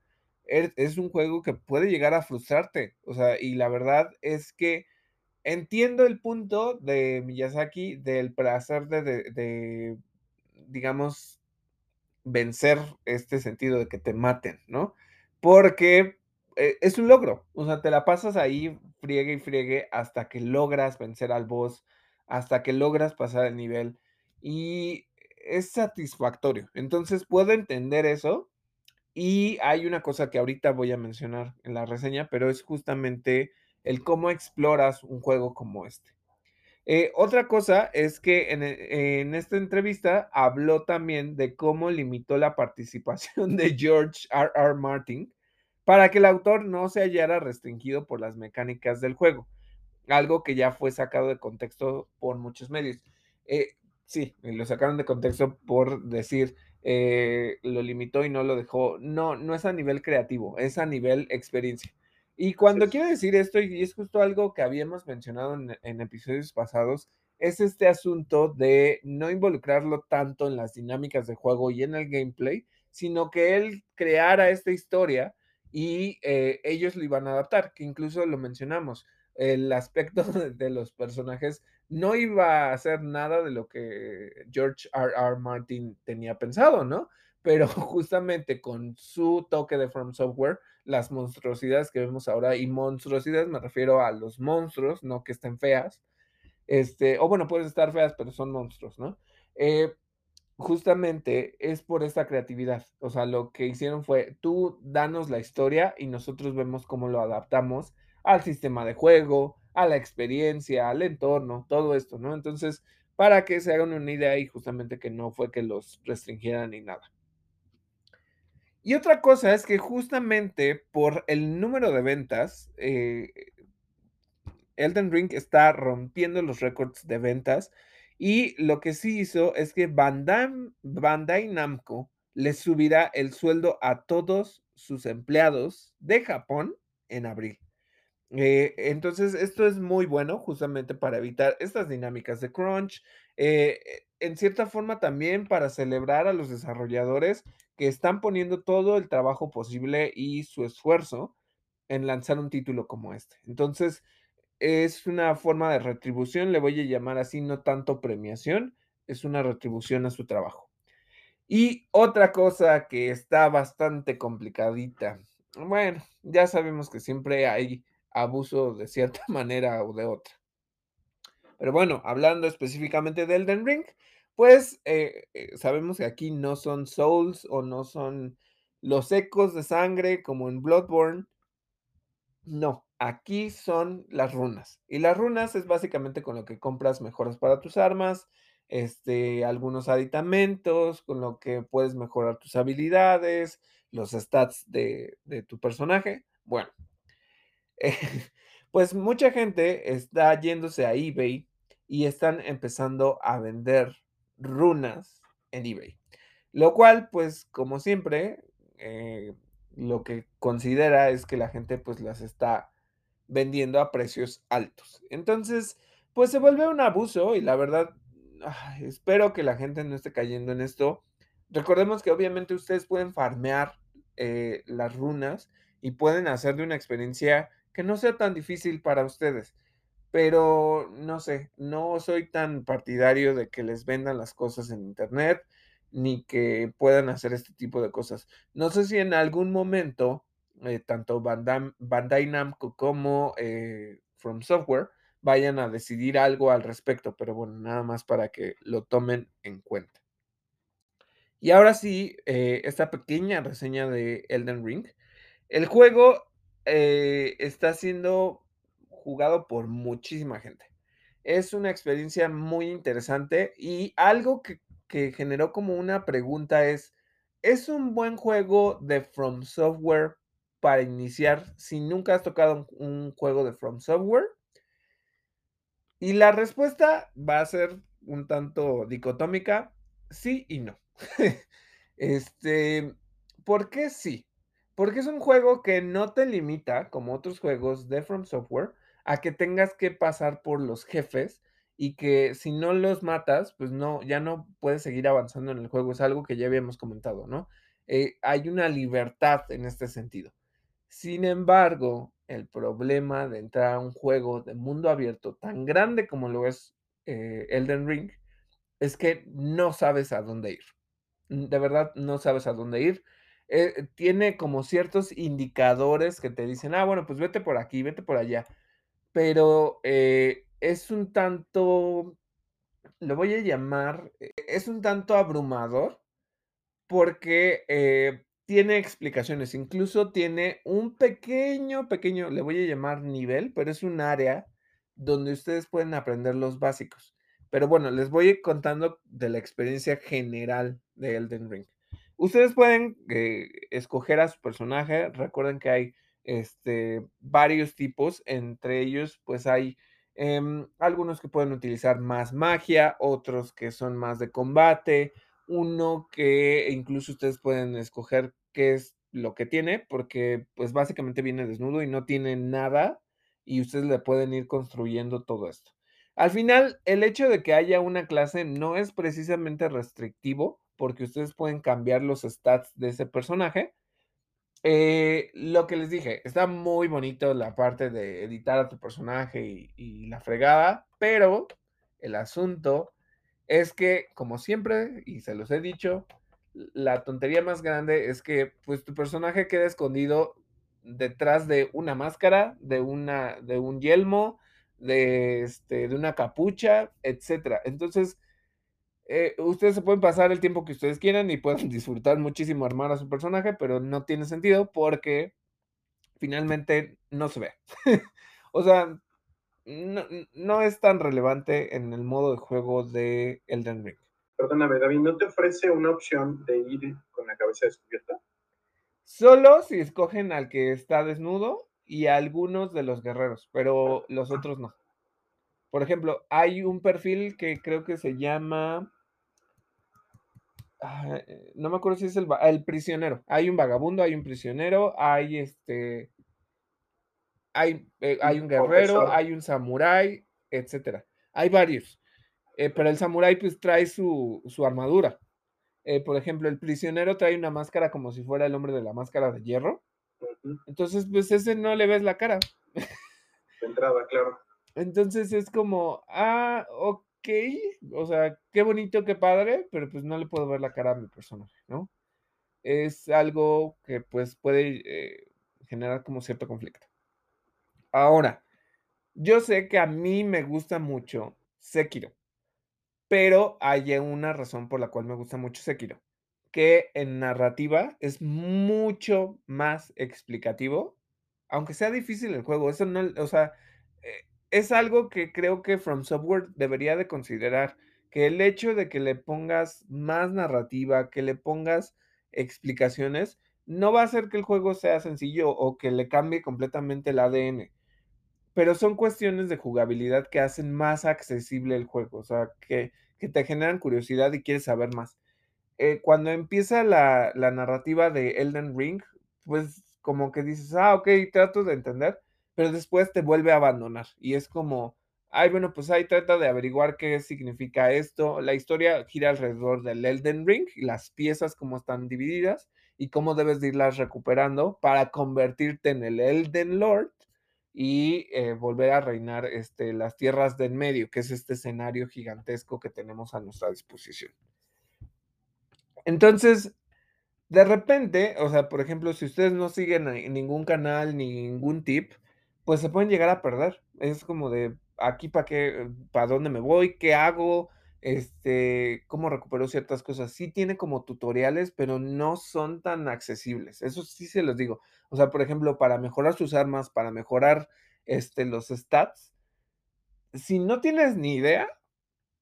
A: Es, un juego que puede llegar a frustrarte, o sea, y la verdad es que entiendo el punto de Miyazaki del placer de, de digamos, vencer este sentido de que te maten, ¿no? Porque eh, es un logro. O sea, te la pasas ahí, friegue y friegue, hasta que logras vencer al boss, hasta que logras pasar el nivel. Y es satisfactorio. Entonces puedo entender eso. Y hay una cosa que ahorita voy a mencionar en la reseña, pero es justamente el cómo exploras un juego como este. Eh, otra cosa es que en, en, esta entrevista habló también de cómo limitó la participación de George R. R. Martin para que el autor no se hallara restringido por las mecánicas del juego. algo que ya fue sacado de contexto por muchos medios. Eh, sí, lo sacaron de contexto por decir, eh, lo limitó y no lo dejó. No, no es a nivel creativo, es a nivel experiencia. Y cuando quiero decir esto, y es justo algo que habíamos mencionado en, en episodios pasados, es este asunto de no involucrarlo tanto en las dinámicas de juego y en el gameplay, sino que él creara esta historia y eh, ellos lo iban a adaptar, que incluso lo mencionamos, el aspecto de, los personajes no iba a ser nada de lo que George R. R. Martin tenía pensado, ¿no? Pero justamente con su toque de From Software, las monstruosidades que vemos ahora, y monstruosidades me refiero a los monstruos, no que estén feas, este, o bueno, pueden estar feas, pero son monstruos, ¿no? Eh, justamente es por esta creatividad. O sea, lo que hicieron fue, tú danos la historia y nosotros vemos cómo lo adaptamos al sistema de juego, a la experiencia, al entorno, todo esto, ¿no? Entonces, para que se hagan una idea y justamente que no fue que los restringieran ni nada. Y otra cosa es que justamente por el número de ventas, eh, Elden Ring está rompiendo los récords de ventas y lo que sí hizo es que Bandai, Namco le subirá el sueldo a todos sus empleados de Japón en abril. Eh, entonces, esto es muy bueno justamente para evitar estas dinámicas de crunch. Eh, en cierta forma también para celebrar a los desarrolladores que están poniendo todo el trabajo posible y su esfuerzo en lanzar un título como este. Entonces, es una forma de retribución, le voy a llamar así, no tanto premiación, es una retribución a su trabajo. Y otra cosa que está bastante complicadita, bueno, ya sabemos que siempre hay abuso de cierta manera o de otra. Pero bueno, hablando específicamente de Elden Ring, pues eh, eh, sabemos que aquí no son souls o no son los ecos de sangre como en Bloodborne. No, Aquí son las runas. Y las runas es básicamente con lo que compras mejoras para tus armas, este, algunos aditamentos, con lo que puedes mejorar tus habilidades, los stats de, tu personaje. Bueno, pues mucha gente está yéndose a eBay y están empezando a vender runas en eBay. Lo cual, pues como siempre, eh, lo que considera es que la gente pues las está vendiendo a precios altos. Entonces, pues se vuelve un abuso y la verdad, espero que la gente no esté cayendo en esto. Recordemos que obviamente ustedes pueden farmear eh, las runas y pueden hacer de una experiencia que no sea tan difícil para ustedes. Pero no sé, no soy tan partidario de que les vendan las cosas en internet ni que puedan hacer este tipo de cosas. No sé si en algún momento eh, tanto Bandai, Namco como eh, From Software vayan a decidir algo al respecto, pero bueno, nada más para que lo tomen en cuenta. Y ahora sí, eh, esta pequeña reseña de Elden Ring. El juego está siendo jugado por muchísima gente. Es una experiencia muy interesante y algo que, que generó como una pregunta es, ¿es un buen juego de From Software para iniciar si nunca has tocado un, juego de From Software? Y la respuesta va a ser un tanto dicotómica, sí y no. este, ¿por qué sí? Porque es un juego que no te limita, como otros juegos de From Software, a que tengas que pasar por los jefes y que si no los matas, pues no, ya no puedes seguir avanzando en el juego. Es algo que ya habíamos comentado, ¿no? Eh, hay una libertad en este sentido. Sin embargo, el problema de entrar a un juego de mundo abierto tan grande como lo es eh, Elden Ring es que no sabes a dónde ir. De verdad, no sabes a dónde ir. Eh, tiene como ciertos indicadores que te dicen, ah, bueno, pues vete por aquí, vete por allá. Pero eh, es un tanto, lo voy a llamar, es un tanto abrumador porque tiene explicaciones, incluso tiene un pequeño, pequeño, le voy a llamar nivel, pero es un área donde ustedes pueden aprender los básicos. Pero bueno, les voy contando de la experiencia general de Elden Ring. Ustedes pueden eh, escoger a su personaje. Recuerden que hay este, varios tipos. Entre ellos, pues hay Em, algunos que pueden utilizar más magia, otros que son más de combate, uno que incluso ustedes pueden escoger qué es lo que tiene, porque pues básicamente viene desnudo y no tiene nada y ustedes le pueden ir construyendo todo esto. Al final, el hecho de que haya una clase no es precisamente restrictivo, porque ustedes pueden cambiar los stats de ese personaje. Eh, lo que les dije, está muy bonito la parte de editar a tu personaje y, y la fregada, pero el asunto es que, como siempre, y se los he dicho, la tontería más grande es que pues tu personaje queda escondido detrás de una máscara, de, una, de un yelmo, de, este, de una capucha, etcétera. Entonces, eh, ustedes se pueden pasar el tiempo que ustedes quieran y pueden disfrutar muchísimo armar a su personaje, pero no tiene sentido porque finalmente no se ve. o sea, no, no, es tan relevante en el modo de juego de Elden Ring.
B: Perdóname, David, ¿no te ofrece una opción de ir con la cabeza descubierta?
A: Solo si escogen al que está desnudo y a algunos de los guerreros, pero los otros no. Por ejemplo, hay un perfil que creo que se llama. Ah, eh, no me acuerdo si es el, el, prisionero. Hay un vagabundo, hay un prisionero, hay este. Hay, eh, hay un guerrero, hay un samurái, etcétera. Hay varios. Eh, pero el samurái pues trae su, su armadura. Eh, por ejemplo, el prisionero trae una máscara como si fuera el hombre de la máscara de hierro. Entonces, pues ese no le ves la cara.
B: De entrada, claro.
A: Entonces es como, ah, ok, o sea, qué bonito, qué padre, pero pues no le puedo ver la cara a mi personaje, ¿no? Es algo que pues puede eh, generar como cierto conflicto. Ahora, yo sé que a mí me gusta mucho Sekiro. Pero hay una razón por la cual me gusta mucho Sekiro, que en narrativa es mucho más explicativo, aunque sea difícil el juego, eso no, o sea, eh, es algo que creo que From Software debería de considerar, que el hecho de que le pongas más narrativa, que le pongas explicaciones, no va a hacer que el juego sea sencillo o que le cambie completamente el ADN pero son cuestiones de jugabilidad que hacen más accesible el juego, o sea, que, te generan curiosidad y quieres saber más. Eh, cuando empieza la, narrativa de Elden Ring, pues como que dices, ah, ok, trato de entender, pero después te vuelve a abandonar y es como, ay, bueno, pues ahí trata de averiguar qué significa esto. La historia gira alrededor del Elden Ring las piezas cómo están divididas y cómo debes de irlas recuperando para convertirte en el Elden Lord y eh, volver a reinar este, las tierras del medio, que es este escenario gigantesco que tenemos a nuestra disposición. Entonces, de repente, o sea, por ejemplo, si ustedes no siguen ningún canal ni ningún tip, pues se pueden llegar a perder. Es como de aquí para qué, para dónde me voy, qué hago, este, cómo recupero ciertas cosas. Sí tiene como tutoriales, pero no son tan accesibles. Eso sí se los digo. O sea, por ejemplo, para mejorar sus armas, para mejorar este, los stats, si no tienes ni idea,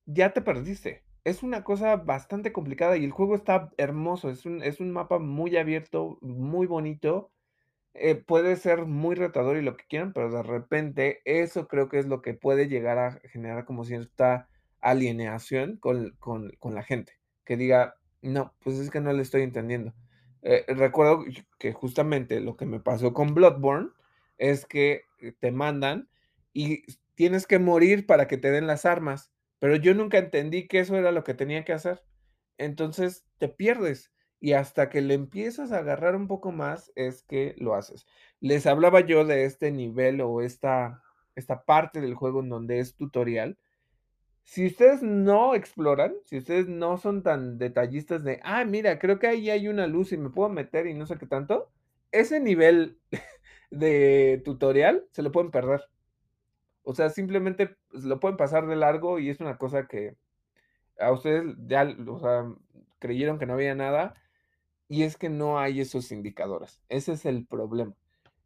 A: ya te perdiste. Es una cosa bastante complicada y el juego está hermoso. Es un, es un mapa muy abierto, muy bonito. Eh, puede ser muy retador y lo que quieran, pero de repente eso creo que es lo que puede llegar a generar como cierta alienación con, con, con, la gente, que diga, no, pues es que no le estoy entendiendo. Eh, recuerdo que justamente lo que me pasó con Bloodborne es que eh, te mandan y tienes que morir para que te den las armas, pero yo nunca entendí que eso era lo que tenía que hacer. Entonces te pierdes y hasta que le empiezas a agarrar un poco más es que lo haces. Les hablaba yo de este nivel o esta, esta parte del juego en donde es tutorial, si ustedes no exploran, si ustedes no son tan detallistas de, ah, mira, creo que ahí hay una luz y me puedo meter y no sé qué tanto, ese nivel de tutorial se lo pueden perder. O sea, simplemente pues, lo pueden pasar de largo y es una cosa que a ustedes ya, creyeron que no había nada y es que no hay esos indicadores. Ese es el problema.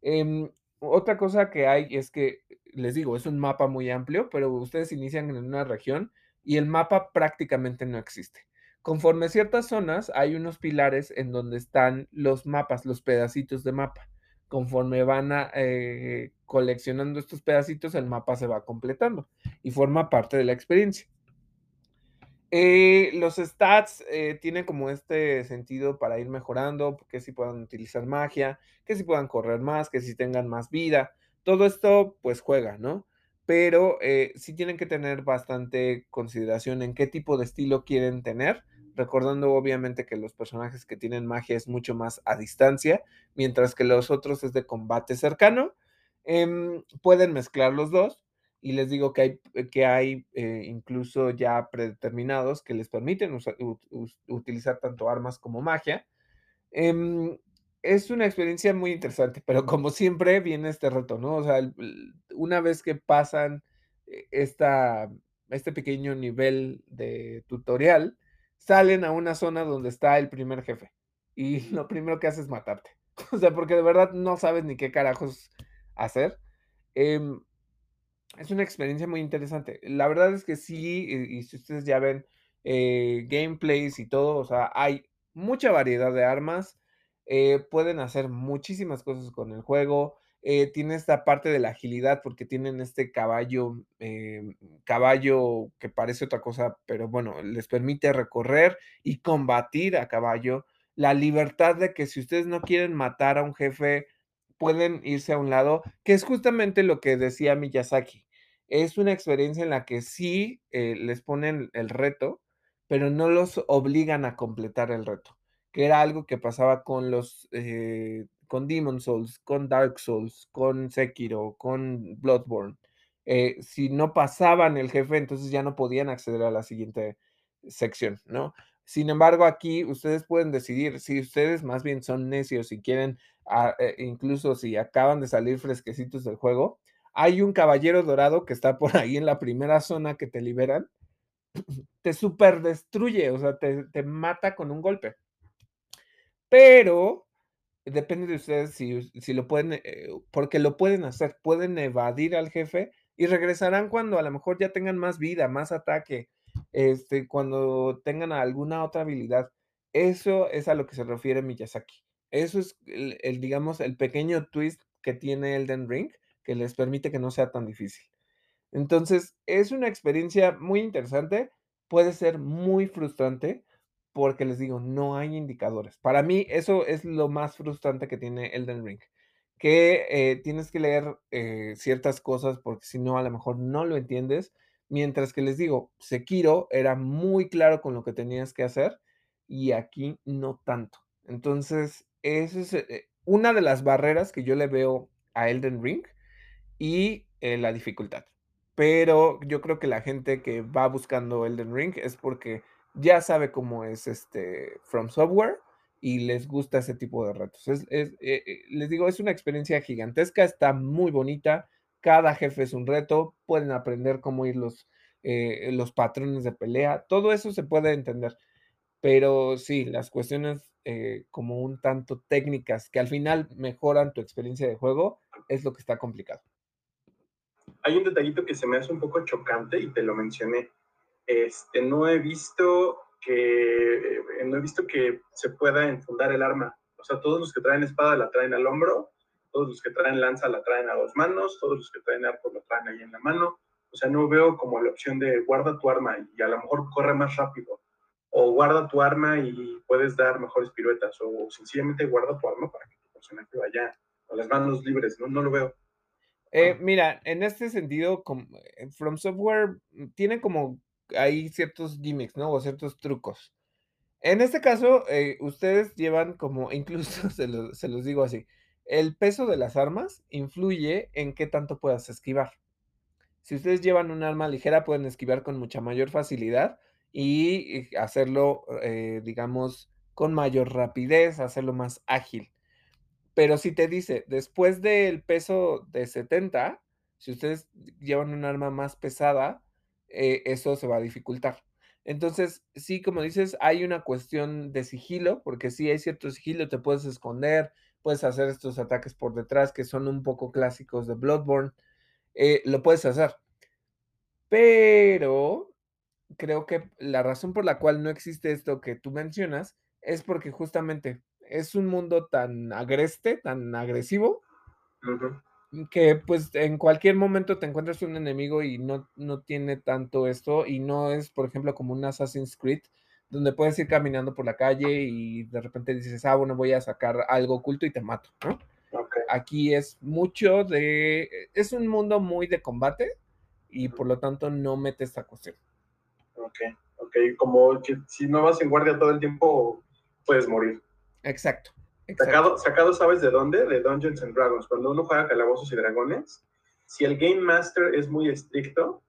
A: Eh, otra cosa que hay es que, les digo, es un mapa muy amplio, pero ustedes inician en una región y el mapa prácticamente no existe. Conforme ciertas zonas, hay unos pilares en donde están los mapas, los pedacitos de mapa. conforme van a, eh, coleccionando estos pedacitos, el mapa se va completando y forma parte de la experiencia. Eh, los stats eh, tienen como este sentido para ir mejorando, que si puedan utilizar magia, que si puedan correr más, que si tengan más vida. Todo esto pues juega, ¿no? Pero eh, sí tienen que tener bastante consideración en qué tipo de estilo quieren tener, recordando obviamente que los personajes que tienen magia es mucho más a distancia, mientras que los otros es de combate cercano. Em, pueden mezclar los dos y les digo que hay, eh, que hay eh, incluso ya predeterminados que les permiten utilizar tanto armas como magia. Em, es una experiencia muy interesante, pero como siempre viene este reto, ¿no? O sea, una vez que pasan eh, esta, este pequeño nivel de tutorial, salen a una zona donde está el primer jefe y lo primero que hace es matarte. O sea, porque de verdad no sabes ni qué carajos hacer. Em, es una experiencia muy interesante. La verdad es que sí, y, si ustedes ya ven eh, gameplays y todo, o sea, hay mucha variedad de armas. Eh, pueden hacer muchísimas cosas con el juego. Eh, tiene esta parte de la agilidad porque tienen este caballo, caballo que parece otra cosa, pero bueno, les permite recorrer y combatir a caballo. La libertad de que si ustedes no quieren matar a un jefe, pueden irse a un lado, que es justamente lo que decía Miyazaki. Es una experiencia en la que sí eh, les ponen el reto, pero no los obligan a completar el reto, que era algo que pasaba con los, eh, con Demon Souls, con Dark Souls, con Sekiro, con Bloodborne. Eh, si no pasaban el jefe, entonces ya no podían acceder a la siguiente sección, ¿no? Sin embargo, aquí ustedes pueden decidir si ustedes más bien son necios y quieren, ah, incluso si acaban de salir fresquecitos del juego, hay un caballero dorado que está por ahí en la primera zona que te liberan, te super destruye, o sea, te, mata con un golpe. Pero depende de ustedes si, lo pueden, eh, porque lo pueden hacer, pueden evadir al jefe y regresarán cuando a lo mejor ya tengan más vida, más ataque, este, cuando tengan alguna otra habilidad. Eso es a lo que se refiere Miyazaki. Eso es el digamos, el pequeño twist que tiene Elden Ring, que les permite que no sea tan difícil. Entonces, es una experiencia muy interesante, puede ser muy frustrante porque les digo, no hay indicadores. Para mí eso es lo más frustrante que tiene Elden Ring, que eh, tienes que leer eh, ciertas cosas porque si no, a lo mejor no lo entiendes. Mientras que les digo, Sekiro era muy claro con lo que tenías que hacer y aquí no tanto. Entonces, eso es eh, una de las barreras que yo le veo a Elden Ring y eh, la dificultad. Pero yo creo que la gente que va buscando Elden Ring es porque ya sabe cómo es este From Software y les gusta ese tipo de retos. Es, eh, eh, les digo, es una experiencia gigantesca, está muy bonita. Cada jefe es un reto, pueden aprender cómo ir los, los patrones de pelea, todo eso se puede entender. Pero sí, las cuestiones como un tanto técnicas que al final mejoran tu experiencia de juego es lo que está complicado
B: hay un detallito que se me hace un poco chocante y te lo mencioné. Este, no he visto que eh, no he visto que se pueda enfundar el arma. O sea, todos los que traen espada la traen al hombro, todos los que traen lanza la traen a dos manos, todos los que traen arco lo traen ahí en la mano. O sea, no veo como la opción de guarda tu arma y a lo mejor corre más rápido. O guarda tu arma y puedes dar mejores piruetas. O sencillamente guarda tu arma para que tu personaje vaya con las manos libres. No, no lo veo.
A: Eh, mira, en este sentido, eh, From Software mm, tiene como hay ciertos gimmicks, ¿no? O ciertos trucos. En este caso, eh, ustedes llevan como, incluso se, los digo así, el peso de las armas influye en qué tanto puedas esquivar. Si ustedes llevan un arma ligera, pueden esquivar con mucha mayor facilidad y hacerlo, digamos, con mayor rapidez, hacerlo más ágil. Pero si te dice, después del peso de 70, si ustedes llevan un arma más pesada, eh, eso se va a dificultar. Entonces, sí, como dices, hay una cuestión de sigilo, porque sí hay cierto sigilo, te puedes esconder, puedes hacer estos ataques por detrás que son un poco clásicos de Bloodborne, eh, lo puedes hacer. Pero creo que la razón por la cual no existe esto que tú mencionas es porque justamente es un mundo tan agreste, tan agresivo, que pues en cualquier momento te encuentras un enemigo y no, no tiene tanto esto y no es, por ejemplo, como un Assassin's Creed, donde puedes ir caminando por la calle y de repente dices, ah, bueno, voy a sacar algo oculto y te mato, ¿no? Aquí es mucho de, es un mundo muy de combate y por lo tanto no mete esta cuestión.
B: Ok, ok, como que si no vas en guardia todo el tiempo, puedes morir.
A: Exacto.
B: Sacado, sacado, ¿sabes de dónde? De Dungeons and Dragons. Cuando uno juega Calabozos y Dragones, si el Game Master es muy estricto,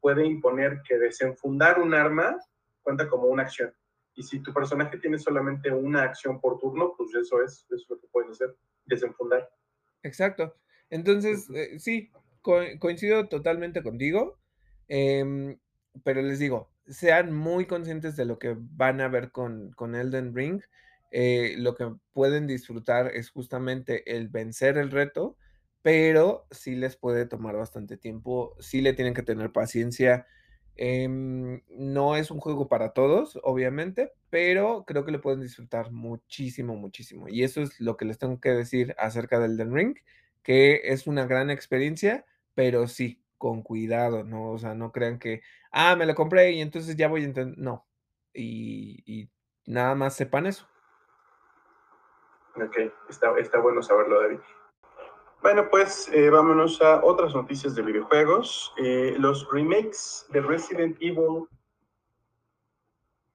B: puede imponer que desenfundar un arma cuenta como una acción. Y si tu personaje tiene solamente una acción por turno, pues eso es, eso es lo que puedes hacer, desenfundar.
A: Exacto. Entonces, eh, sí, coincido totalmente contigo, em, pero les digo, sean muy conscientes de lo que van a ver con, con Elden Ring. Eh, lo que pueden disfrutar es justamente el vencer el reto, pero sí les puede tomar bastante tiempo, sí le tienen que tener paciencia. Em, no es un juego para todos, obviamente, pero creo que lo pueden disfrutar muchísimo, muchísimo. Y eso es lo que les tengo que decir acerca del Elden Ring, que es una gran experiencia, pero sí, con cuidado, ¿no? O sea, no crean que, ah, me lo compré y entonces ya voy a entender. No. Y nada más sepan eso.
B: Ok, está, está bueno saberlo, David. Bueno, pues eh, vámonos a otras noticias de videojuegos. Eh, los remakes de Resident Evil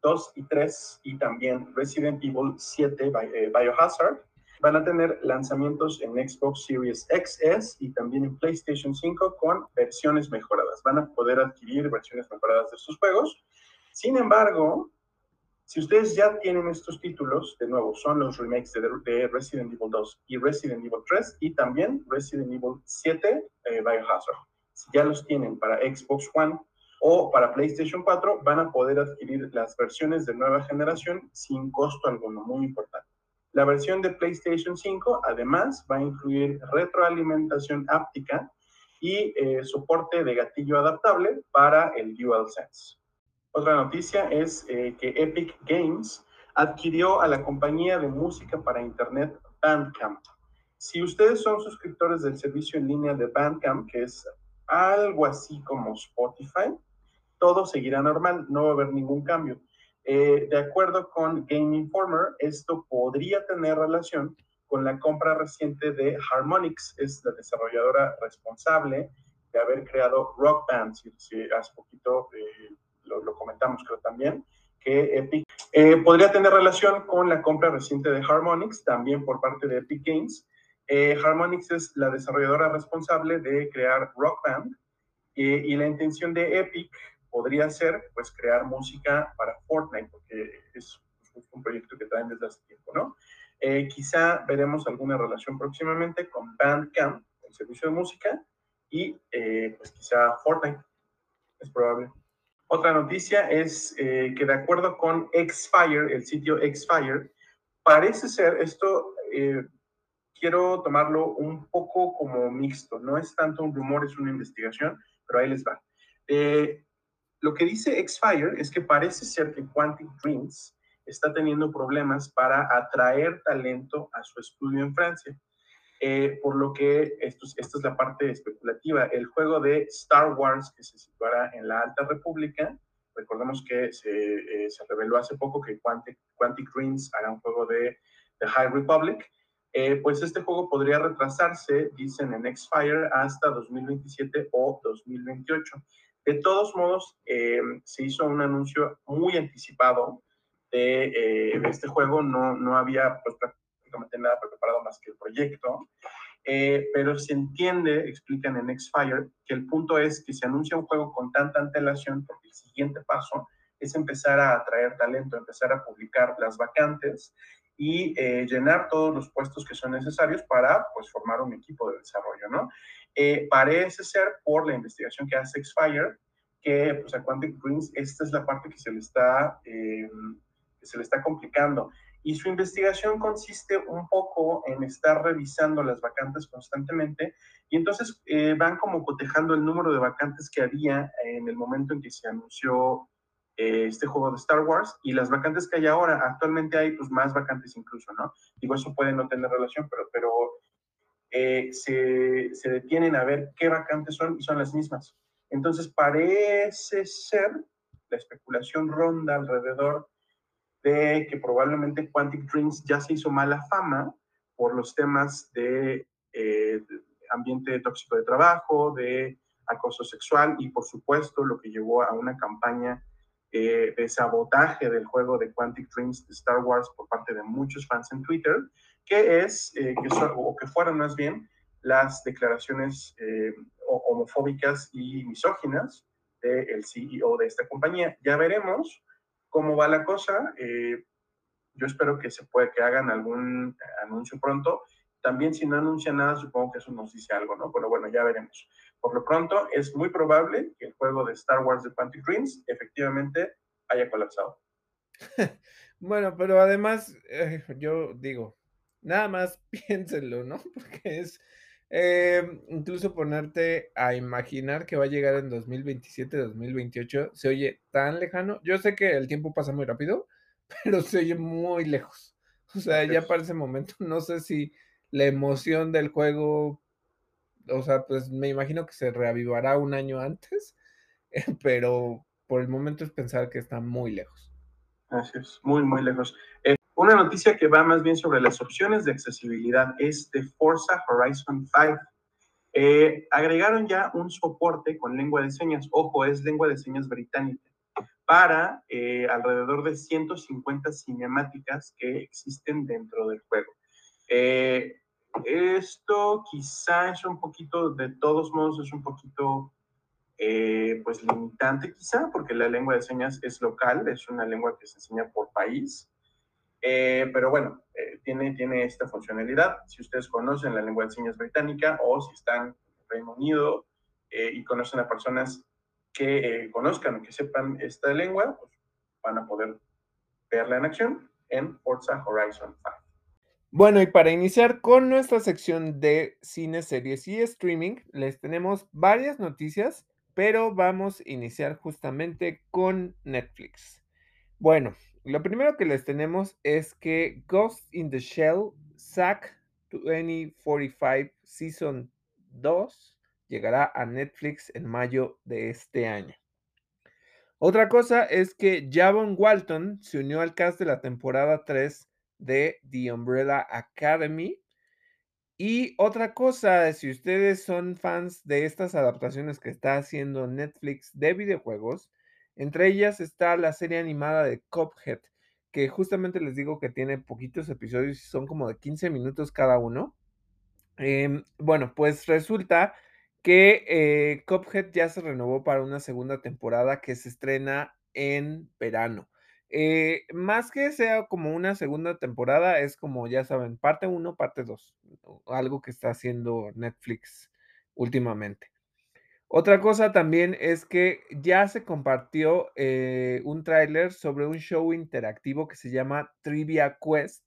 B: 2 y 3 y también Resident Evil 7 eh, Biohazard van a tener lanzamientos en Xbox Series XS y también en PlayStation 5 con versiones mejoradas. Van a poder adquirir versiones mejoradas de sus juegos. Sin embargo, si ustedes ya tienen estos títulos, de nuevo, son los remakes de, Resident Evil 2 y Resident Evil 3 y también Resident Evil 7 eh, Biohazard. Si ya los tienen para Xbox One o para PlayStation 4, van a poder adquirir las versiones de nueva generación sin costo alguno, muy importante. La versión de PlayStation 5 además va a incluir retroalimentación áptica y eh, soporte de gatillo adaptable para el DualSense. Otra noticia es eh, que Epic Games adquirió a la compañía de música para Internet Bandcamp. Si ustedes son suscriptores del servicio en línea de Bandcamp, que es algo así como Spotify, todo seguirá normal, no va a haber ningún cambio. Eh, de acuerdo con Game Informer, esto podría tener relación con la compra reciente de Harmonix, es la desarrolladora responsable de haber creado Rock Band. Si, hace poquito eh, lo, comentamos creo también, que Epic eh, podría tener relación con la compra reciente de Harmonix, también por parte de Epic Games. Eh, Harmonix es la desarrolladora responsable de crear Rock Band eh, y la intención de Epic podría ser pues crear música para Fortnite, porque es, un proyecto que traen desde hace tiempo, ¿no? quizá veremos alguna relación próximamente con Bandcamp, el servicio de música, y pues quizá Fortnite, es probable. Otra noticia es eh, que de acuerdo con Xfire, el sitio Xfire, parece ser, esto eh, quiero tomarlo un poco como mixto, no es tanto un rumor, es una investigación, pero ahí les va. Eh, lo que dice Xfire es que parece ser que Quantic Dreams está teniendo problemas para atraer talento a su estudio en Francia. Por lo que esto, esta es la parte especulativa. El juego de Star Wars que se situará en la Alta República, recordemos que se, eh, se reveló hace poco que Quantic, Quantic Dreams hará un juego de The High Republic, eh, pues este juego podría retrasarse, dicen en X-Fire, hasta 2027 o 2028. De todos modos, eh, se hizo un anuncio muy anticipado de, este juego, no, no había pues, prácticamente nada preparado más que el proyecto. Eh, pero se entiende, explican en Xfire, que el punto es que se anuncia un juego con tanta antelación porque el siguiente paso es empezar a atraer talento, empezar a publicar las vacantes y eh, llenar todos los puestos que son necesarios para pues, formar un equipo de desarrollo, ¿no? Eh, parece ser, por la investigación que hace Xfire, que pues, a Quantic Dreams esta es la parte que se le está, que se le está complicando y su investigación consiste un poco en estar revisando las vacantes constantemente y entonces eh, van como cotejando el número de vacantes que había en el momento en que se anunció eh, este juego de Star Wars y las vacantes que hay ahora. Actualmente hay pues más vacantes incluso, ¿no? Digo, eso puede no tener relación, pero, pero eh, se, se, detienen a ver qué vacantes son y son las mismas. Entonces parece ser, la especulación ronda alrededor de que probablemente Quantic Dreams ya se hizo mala fama por los temas de, eh, ambiente tóxico de trabajo, de acoso sexual y por supuesto lo que llevó a una campaña eh, de sabotaje del juego de Quantic Dreams de Star Wars por parte de muchos fans en Twitter, que es, eh, que o que fueron más bien, las declaraciones homofóbicas y misóginas del CEO de esta compañía. Ya veremos cómo va la cosa. Eh, yo espero que se pueda que hagan algún anuncio pronto. También si no anuncian nada, supongo que eso nos dice algo, ¿no? Pero bueno, ya veremos. Por lo pronto, es muy probable que el juego de Star Wars de Quantic Dreams efectivamente haya colapsado.
A: bueno, pero además, eh, yo digo, nada más piénsenlo, ¿no? Porque es eh, incluso ponerte a imaginar que va a llegar en 2027, 2028, se oye tan lejano. Yo sé que el tiempo pasa muy rápido, pero se oye muy lejos. O sea, ya para ese momento, no sé si la emoción del juego o sea, pues me imagino que se reavivará un año antes, pero por el momento es pensar que está muy lejos.
B: Así es, muy, muy lejos. Eh, una noticia que va más bien sobre las opciones de accesibilidad es de Forza Horizon 5. Eh, agregaron ya un soporte con lengua de señas, ojo, es lengua de señas británica, para eh, alrededor de 150 cinemáticas que existen dentro del juego. Eh, esto quizá es un poquito, de todos modos, es un poquito, pues, limitante quizá, porque la lengua de señas es local, es una lengua que se enseña por país. Eh, pero bueno, eh, tiene, tiene esta funcionalidad. Si ustedes conocen la lengua de señas británica o si están en Reino Unido y conocen a personas que conozcan o que sepan esta lengua, pues van a poder verla en acción en Forza Horizon 5.
A: Bueno, y para iniciar con nuestra sección de cine, series y streaming, les tenemos varias noticias, pero vamos a iniciar justamente con Netflix. Bueno, lo primero que les tenemos es que Ghost in the Shell SAC 2045 Season 2 llegará a Netflix en mayo de este año. Otra cosa es que Javon Walton se unió al cast de la temporada 3 de The Umbrella Academy. Y otra cosa, si ustedes son fans de estas adaptaciones que está haciendo Netflix de videojuegos, entre ellas está la serie animada de Cuphead, que justamente les digo que tiene poquitos episodios y son como de 15 minutos cada uno. Em, bueno, pues resulta que eh, Cuphead ya se renovó para una segunda temporada que se estrena en verano. Eh, más que sea como una segunda temporada, es como, ya saben, parte 1, parte 2, algo que está haciendo Netflix últimamente. Otra cosa también es que ya se compartió eh, un tráiler sobre un show interactivo que se llama Trivia Quest,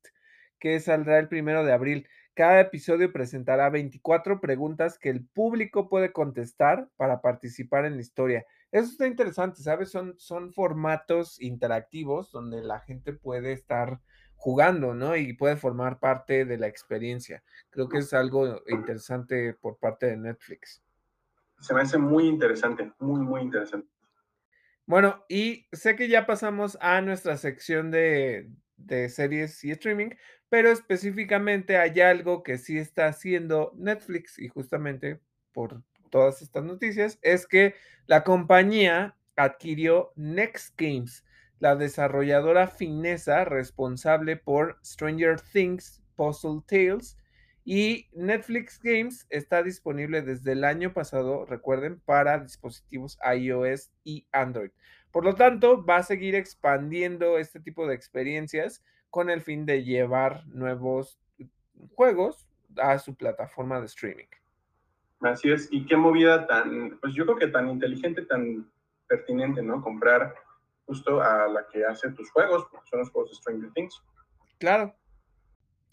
A: que saldrá el primero de abril. Cada episodio presentará 24 preguntas que el público puede contestar para participar en la historia. Eso está interesante, ¿sabes? Son, son formatos interactivos donde la gente puede estar jugando, ¿no? Y puede formar parte de la experiencia. Creo que es algo interesante por parte de Netflix.
B: Se me hace muy interesante, muy, muy interesante.
A: Bueno, y sé que ya pasamos a nuestra sección de, de series y streaming, pero específicamente hay algo que sí está haciendo Netflix y justamente por todas estas noticias es que la compañía adquirió Next Games, la desarrolladora finesa responsable por Stranger Things, Puzzle Tales y Netflix Games está disponible desde el año pasado, recuerden, para dispositivos iOS y Android. Por lo tanto, va a seguir expandiendo este tipo de experiencias con el fin de llevar nuevos juegos a su plataforma de streaming.
B: Así es, y qué movida tan, pues yo creo que tan inteligente, tan pertinente, ¿no? Comprar justo a la que hace tus juegos, porque son los juegos de Stranger Things.
A: Claro.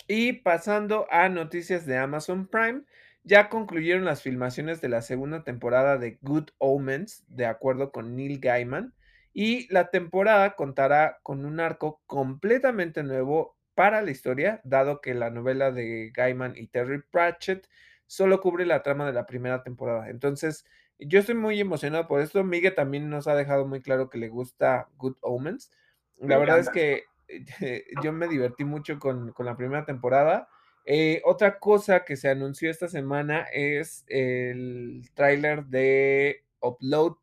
A: Y pasando a noticias de Amazon Prime, ya concluyeron las filmaciones de la segunda temporada de Good Omens, de acuerdo con Neil Gaiman, Y la temporada contará con un arco completamente nuevo para la historia, dado que la novela de Gaiman y Terry Pratchett solo cubre la trama de la primera temporada. Entonces, yo estoy muy emocionado por esto. Miguel también nos ha dejado muy claro que le gusta Good Omens. La verdad es que yo me divertí mucho con, la primera temporada. Eh, otra cosa que se anunció esta semana es el tráiler de Upload.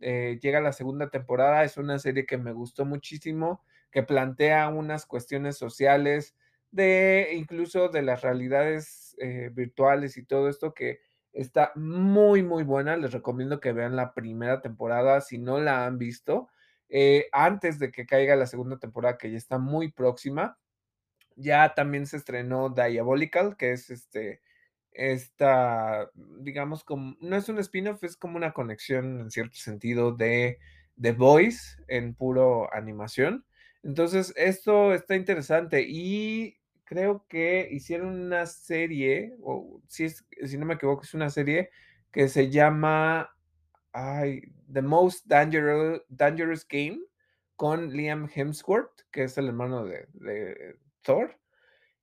A: Eh, llega la segunda temporada, es una serie que me gustó muchísimo, que plantea unas cuestiones sociales, de incluso de las realidades eh, virtuales y todo esto que está muy, muy buena. Les recomiendo que vean la primera temporada si no la han visto. Eh, antes de que caiga la segunda temporada, que ya está muy próxima. Ya también se estrenó Diabolical, que es este, esta, digamos, como, no es un spin-off, es como una conexión en cierto sentido de The Voice en puro animación. Entonces, esto está interesante y creo que hicieron una serie, o si, es, si no me equivoco, es una serie que se llama The Most Dangerous, Dangerous Game con Liam Hemsworth, que es el hermano de, Thor.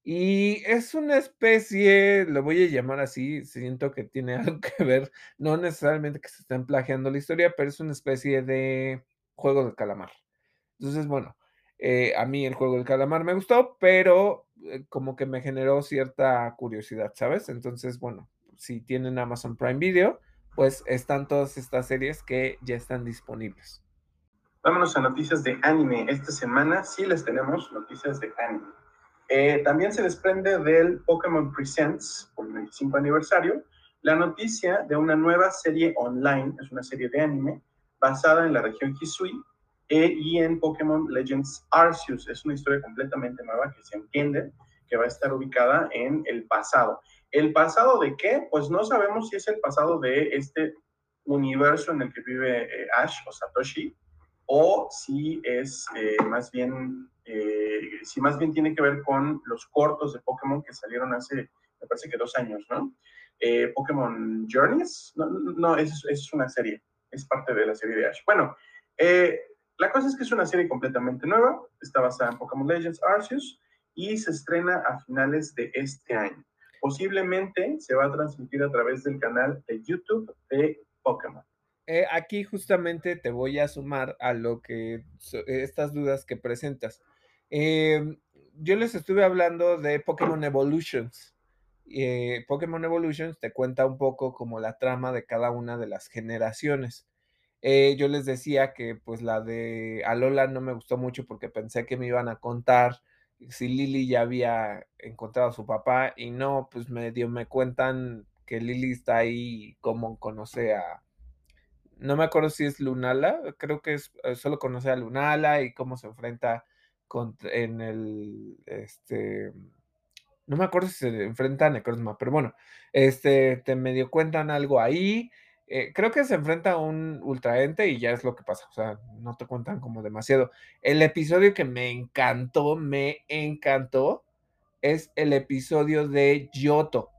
A: Y es una especie, lo voy a llamar así, siento que tiene algo que ver, no necesariamente que se estén plagiando la historia, pero es una especie de juego de calamar. Entonces, bueno, eh, a mí el juego del calamar me gustó, pero eh, como que me generó cierta curiosidad, ¿sabes? Entonces, bueno, si tienen Amazon Prime Video, pues están todas estas series que ya están disponibles.
B: Vámonos a noticias de anime. Esta semana sí les tenemos noticias de anime. Eh, también se desprende del Pokémon Presents por el 25 aniversario la noticia de una nueva serie online, es una serie de anime basada en la región Hisui eh, y en Pokémon Legends Arceus. Es una historia completamente nueva que se entiende que va a estar ubicada en el pasado. ¿El pasado de qué? Pues no sabemos si es el pasado de este universo en el que vive eh, Ash o Satoshi, o si es eh, más bien, eh, si más bien tiene que ver con los cortos de Pokémon que salieron hace, me parece que dos años, ¿no? Pokémon Journeys, no, no es, es, una serie, es parte de la serie de Ash. Bueno, la cosa es que es una serie completamente nueva, está basada en Pokémon Legends Arceus y se estrena a finales de este año. Posiblemente se va a transmitir a través del canal de YouTube de Pokémon.
A: Eh, aquí justamente te voy a sumar a lo que estas dudas que presentas. Em, yo les estuve hablando de Pokémon Evolutions. Eh, Pokémon Evolutions te cuenta un poco como la trama de cada una de las generaciones. Eh, yo les decía que pues la de Alola no me gustó mucho porque pensé que me iban a contar si Lily ya había encontrado a su papá y no, pues medio me cuentan que Lily está ahí como conoce a, no me acuerdo si es Lunala, creo que es eh, solo conoce a Lunala y cómo se enfrenta con, en el, este, no me acuerdo si se enfrenta a Necrozma, pero bueno, este, te medio cuentan algo ahí, eh, creo que se enfrenta a un ultraente y ya es lo que pasa. O sea, no te cuentan como demasiado. El episodio que me encantó, me encantó, es el episodio de Yoto.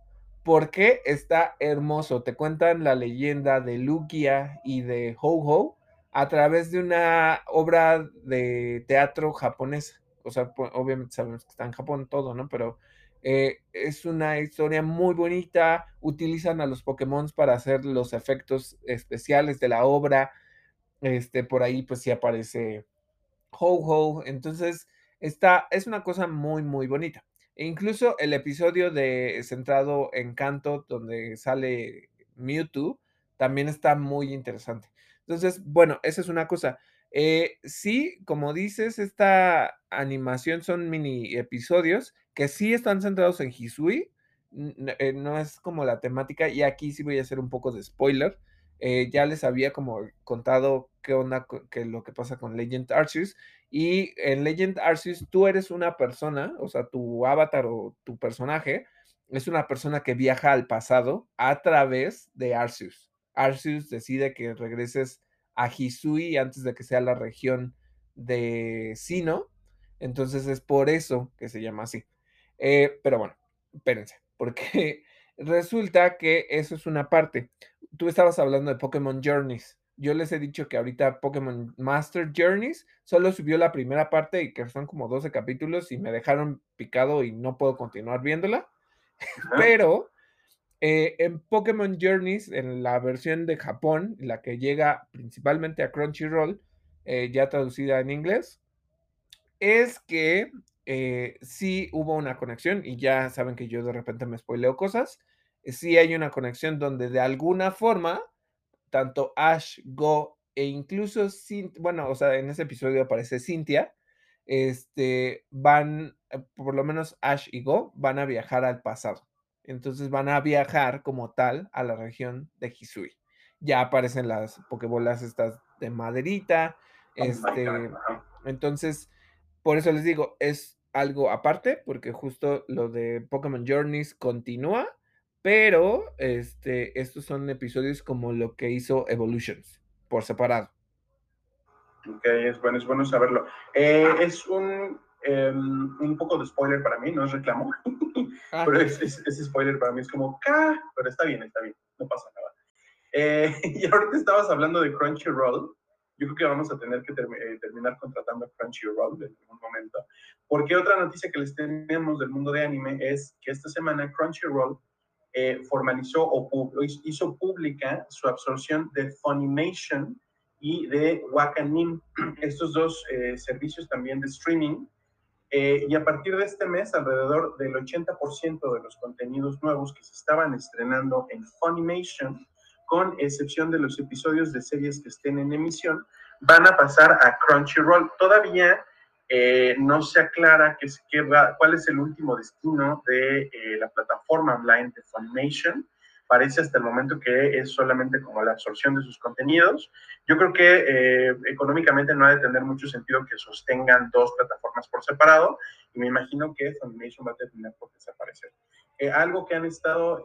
A: Porque está hermoso. Te cuentan la leyenda de Lugia y de Ho-Ho a través de una obra de teatro japonesa. O sea, obviamente sabemos que está en Japón todo, ¿no? Pero eh, es una historia muy bonita. Utilizan a los Pokémon para hacer los efectos especiales de la obra. Este, por ahí, pues sí aparece Ho-Ho. Entonces, está, es una cosa muy, muy bonita. E incluso el episodio de centrado en Canto, donde sale Mewtwo, también está muy interesante. Entonces, bueno, esa es una cosa. Eh, sí, como dices, esta animación son mini episodios que sí están centrados en Hisui, eh, no es como la temática, y aquí sí voy a hacer un poco de spoiler. Eh, ya les había como contado qué onda, qué lo que pasa con Legend Arceus, y en Legend Arceus tú eres una persona, o sea, tu avatar o tu personaje es una persona que viaja al pasado a través de Arceus. Arceus decide que regreses a Hisui antes de que sea la región de Sino. Entonces es por eso que se llama así. Eh, pero bueno, espérense, porque resulta que eso es una parte. Tú estabas hablando de Pokémon Journeys. yo les he dicho que ahorita Pokémon Master Journeys solo subió la primera parte y que son como 12 capítulos y me dejaron picado y no puedo continuar viéndola. Pero eh, en Pokémon Journeys, en la versión de Japón, la que llega principalmente a Crunchyroll, eh, ya traducida en inglés, es que eh, sí hubo una conexión y ya saben que yo de repente me spoileo cosas. Sí hay una conexión donde de alguna forma tanto Ash, Go e incluso, bueno, o sea, en ese episodio aparece Cynthia, este, van, eh, por lo menos Ash y Go van a viajar al pasado. Entonces van a viajar como tal a la región de Hisui. Ya aparecen las pokebolas estas de maderita. Oh este, entonces, por eso les digo, es algo aparte, porque justo lo de Pokémon Journeys continúa pero este, estos son episodios como lo que hizo Evolutions, por separado.
B: Ok, es bueno, es bueno saberlo. Eh, es un, em, un poco de spoiler para mí, no es reclamo, ah. pero es, es, spoiler para mí, es como, pero está bien, está bien, no pasa nada. Eh, y ahorita estabas hablando de Crunchyroll, yo creo que vamos a tener que eh, terminar contratando Crunchyroll en algún momento, porque otra noticia que les tenemos del mundo de anime es que esta semana Crunchyroll eh, formalizó o hizo pública su absorción de Funimation y de Wakanim, estos dos eh, servicios también de streaming. Eh, y a partir de este mes, alrededor del 80% de los contenidos nuevos que se estaban estrenando en Funimation, con excepción de los episodios de series que estén en emisión, van a pasar a Crunchyroll. Todavía eh, no se aclara va, cuál es el último destino de eh, la plataforma online de Funimation. Parece hasta el momento que es solamente como la absorción de sus contenidos. Yo creo que eh, económicamente no ha de tener mucho sentido que sostengan dos plataformas por separado y me imagino que Funimation va a terminar por desaparecer. Algo que han estado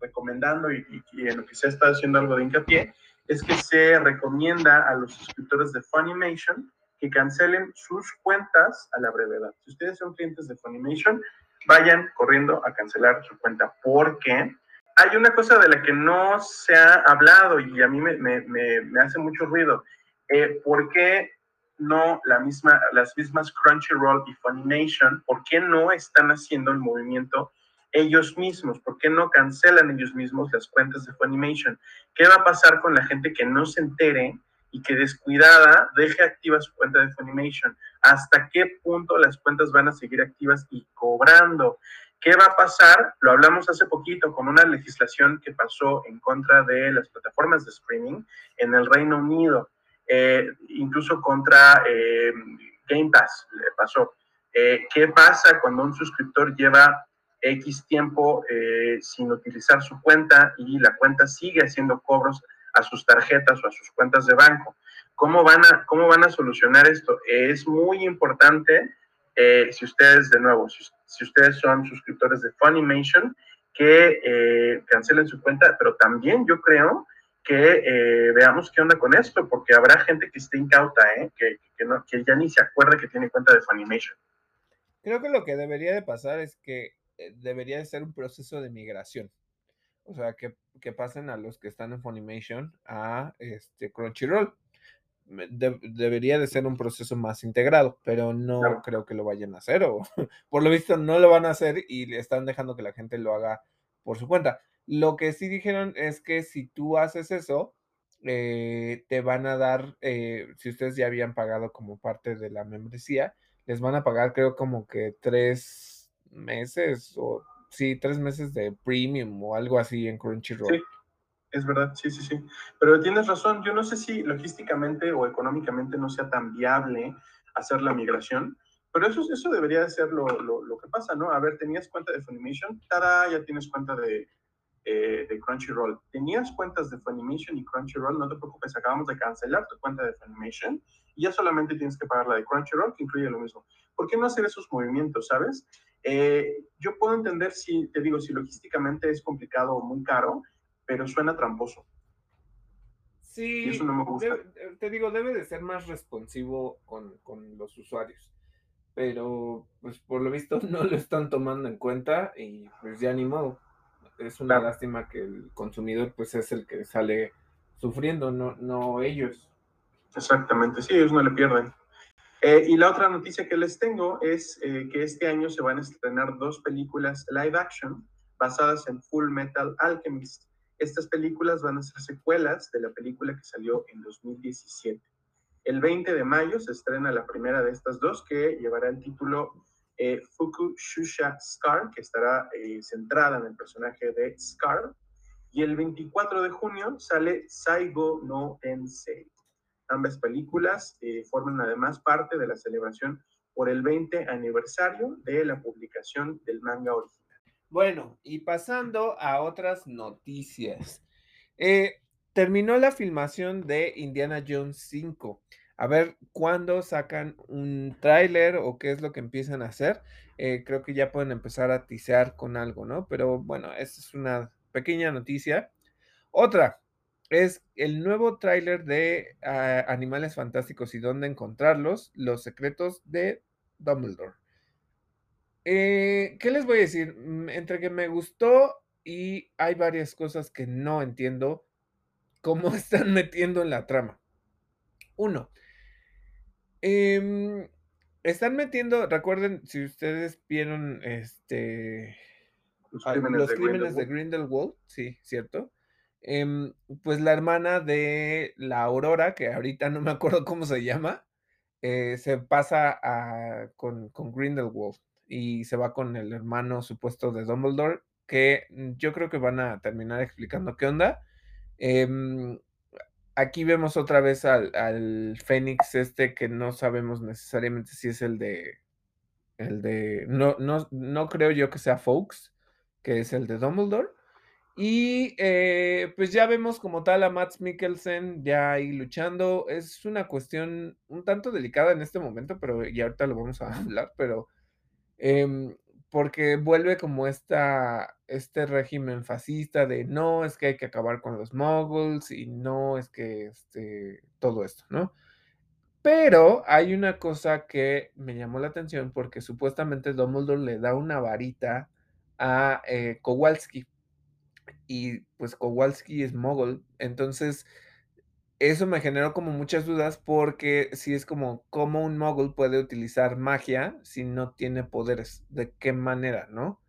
B: recomendando y, en lo que se ha estado haciendo algo de hincapié es que se recomienda a los suscriptores de Funimation que cancelen sus cuentas a la brevedad. Si ustedes son clientes de Funimation, vayan corriendo a cancelar su cuenta porque hay una cosa de la que no se ha hablado y a mí me, hace mucho ruido. Eh, ¿Por qué no la misma, las mismas Crunchyroll y Funimation, por qué no están haciendo el movimiento ellos mismos? ¿Por qué no cancelan ellos mismos las cuentas de Funimation? ¿Qué va a pasar con la gente que no se entere y que descuidada deje activa su cuenta de Funimation. ¿Hasta qué punto las cuentas van a seguir activas y cobrando? ¿Qué va a pasar? Lo hablamos hace poquito con una legislación que pasó en contra de las plataformas de streaming en el Reino Unido, eh, incluso contra eh, Game Pass pasó. Eh, ¿Qué pasa cuando un suscriptor lleva X tiempo sin utilizar su cuenta y la cuenta sigue haciendo cobros a sus tarjetas o a sus cuentas de banco. ¿Cómo van a, cómo van a solucionar esto? Es muy importante, eh, si ustedes, de nuevo, si, ustedes son suscriptores de Funimation, que eh, cancelen su cuenta, pero también yo creo que eh, veamos qué onda con esto, porque habrá gente que esté incauta, que, que, no, que ya ni se acuerda que tiene cuenta de Funimation.
A: Creo que lo que debería de pasar es que debería de ser un proceso de migración. O sea, que, pasen a los que están en Funimation a este Crunchyroll. debería de ser un proceso más integrado, pero no creo que lo vayan a hacer, o por lo visto no lo van a hacer y le están dejando que la gente lo haga por su cuenta. Lo que sí dijeron es que si tú haces eso, eh, te van a dar, eh, si ustedes ya habían pagado como parte de la membresía, les van a pagar creo como que tres meses o sí, tres meses de premium o algo así en Crunchyroll.
B: Sí, es verdad, sí, sí, sí. Pero tienes razón, yo no sé si logísticamente o económicamente no sea tan viable hacer la migración, pero eso, eso debería ser lo, lo, que pasa, ¿no? A ver, tenías cuenta de Funimation, tada, ya tienes cuenta de, eh, de Crunchyroll. Tenías cuentas de Funimation y Crunchyroll, no te preocupes, acabamos de cancelar tu cuenta de Funimation y ya solamente tienes que pagar la de Crunchyroll, que incluye lo mismo. ¿Por qué no hacer esos movimientos, sabes? Eh, yo puedo entender si, te digo, si logísticamente es complicado o muy caro, pero suena tramposo.
A: Sí, eso no me gusta. te digo, debe de ser más responsivo con, con, los usuarios. Pero, pues por lo visto no lo están tomando en cuenta y pues ya ni modo. Es una lástima que el consumidor pues es el que sale sufriendo, no, no ellos.
B: Exactamente, sí, ellos no le pierden. Eh, y la otra noticia que les tengo es eh, que este año se van a estrenar dos películas live action basadas en Full Metal Alchemist. Estas películas van a ser secuelas de la película que salió en 2017. El 20 de mayo se estrena la primera de estas dos que llevará el título eh, Fuku Shusha Scar, que estará eh, centrada en el personaje de Scar. Y el 24 de junio sale Saigo no Tensei. Ambas películas eh, forman además parte de la celebración por el 20 aniversario de la publicación del manga original.
A: Bueno, y pasando a otras noticias. Eh, terminó la filmación de Indiana Jones 5. A ver cuándo sacan un tráiler o qué es lo que empiezan a hacer. Eh, creo que ya pueden empezar a tisear con algo, ¿no? Pero bueno, esta es una pequeña noticia. Otra es el nuevo tráiler de ah, Animales Fantásticos y dónde encontrarlos, los secretos de Dumbledore. Eh, ¿Qué les voy a decir? Mm, entre que me gustó y hay varias cosas que no entiendo cómo están metiendo en la trama. Uno, em, están metiendo, recuerden, si ustedes vieron este
B: Los crímenes,
A: los
B: de,
A: crímenes de
B: Grindelwald.
A: Grindelwald, sí, cierto. Em, pues la hermana de la Aurora, que ahorita no me acuerdo cómo se llama, eh, se pasa a- con, con Grindelwald y se va con el hermano supuesto de Dumbledore, que mm, yo creo que van a terminar explicando qué onda. Em, aquí vemos otra vez al, al Fénix este que no sabemos necesariamente si es el de el de no, no, no creo yo que sea Fawkes, que es el de Dumbledore. Y eh, pues ya vemos como tal a Matt Mikkelsen ya ahí luchando. Es una cuestión un tanto delicada en este momento, pero y ahorita lo vamos a hablar, pero em, porque vuelve como esta, este régimen fascista de no, es que hay que acabar con los moguls y no, es que este, todo esto, ¿no? Pero hay una cosa que me llamó la atención porque supuestamente Dumbledore le da una varita a eh, Kowalski y pues Kowalski es mogul, entonces eso me generó como muchas dudas porque si es como cómo un mogul puede utilizar magia si no tiene poderes, de qué manera, ¿no?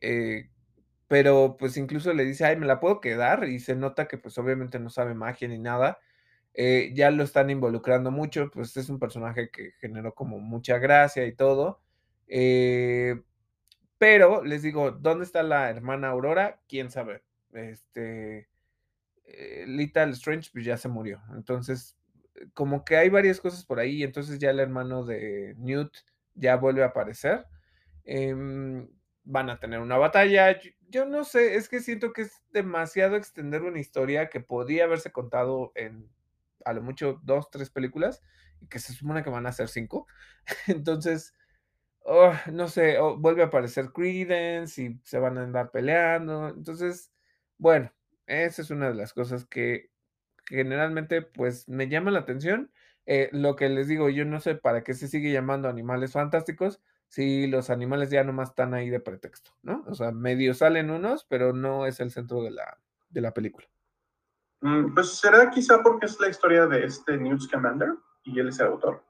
A: Eh, pero pues incluso le dice, ay, me la puedo quedar y se nota que pues obviamente no sabe magia ni nada. Eh, ya lo están involucrando mucho, pues es un personaje que generó como mucha gracia y todo. Eh, pero les digo, ¿dónde está la hermana Aurora? ¿Quién sabe? Este, eh, Little Strange pues ya se murió. Entonces, eh, como que hay varias cosas por ahí, entonces ya el hermano de Newt ya vuelve a aparecer. Em, van a tener una batalla. Yo, no sé, es que siento que es demasiado extender una historia que podía haberse contado en a lo mucho dos, tres películas y que se supone que van a ser cinco. Entonces, oh, no sé, oh, vuelve a aparecer Credence y se van a andar peleando. Entonces, bueno, esa es una de las cosas que generalmente pues me llama la atención. Eh, lo que les digo, yo no sé para qué se sigue llamando animales fantásticos si los animales ya nomás están ahí de pretexto, ¿no? O sea, medio salen unos, pero no es el centro de la, de la película.
B: Mm, pues será quizá porque es la historia de este Newt Scamander y él es el autor.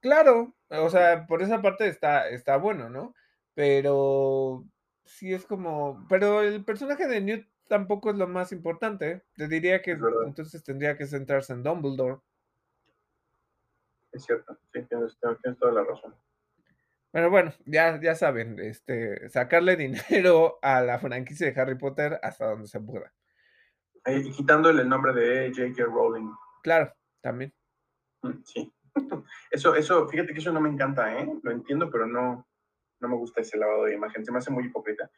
A: Claro, o sea, por esa parte está, está bueno, ¿no? Pero sí es como, pero el personaje de Newt tampoco es lo más importante. Te diría que entonces tendría que centrarse en Dumbledore.
B: Es cierto, sí, tienes, tienes toda la razón.
A: Pero bueno, ya, ya saben, este, sacarle dinero a la franquicia de Harry Potter hasta donde se pueda.
B: Y quitándole el nombre de J.K. Rowling.
A: Claro, también.
B: Mm, Sí. Eso, eso, fíjate que eso no me encanta, ¿eh? Lo entiendo, pero no, no me gusta ese lavado de imagen. Se me hace muy hipócrita.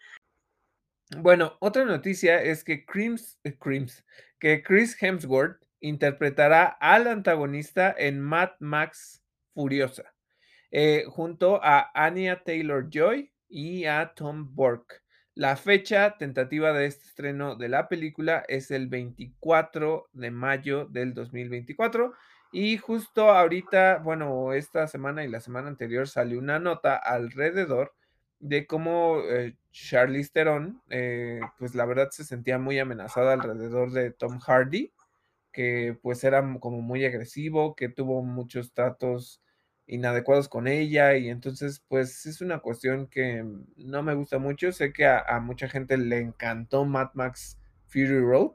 A: Bueno, otra noticia es que eh, que Chris Hemsworth interpretará al antagonista en Mad Max Furiosa, eh, junto a Anya Taylor Joy y a Tom Burke. La fecha tentativa de este estreno de la película es el 24 de mayo del 2024 y justo ahorita, bueno, esta semana y la semana anterior salió una nota alrededor de cómo eh, Charlize Theron, eh, pues la verdad se sentía muy amenazada alrededor de Tom Hardy, que pues era como muy agresivo, que tuvo muchos tratos inadecuados con ella y entonces pues es una cuestión que no me gusta mucho. Sé que a, a mucha gente le encantó Mad Max Fury Road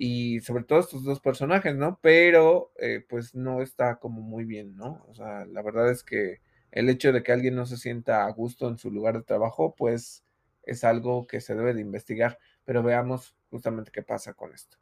A: y sobre todo estos dos personajes, ¿no? Pero eh, pues no está como muy bien, ¿no? O sea, la verdad es que el hecho de que alguien no se sienta a gusto en su lugar de trabajo, pues es algo que se debe de investigar, pero veamos justamente qué pasa con esto.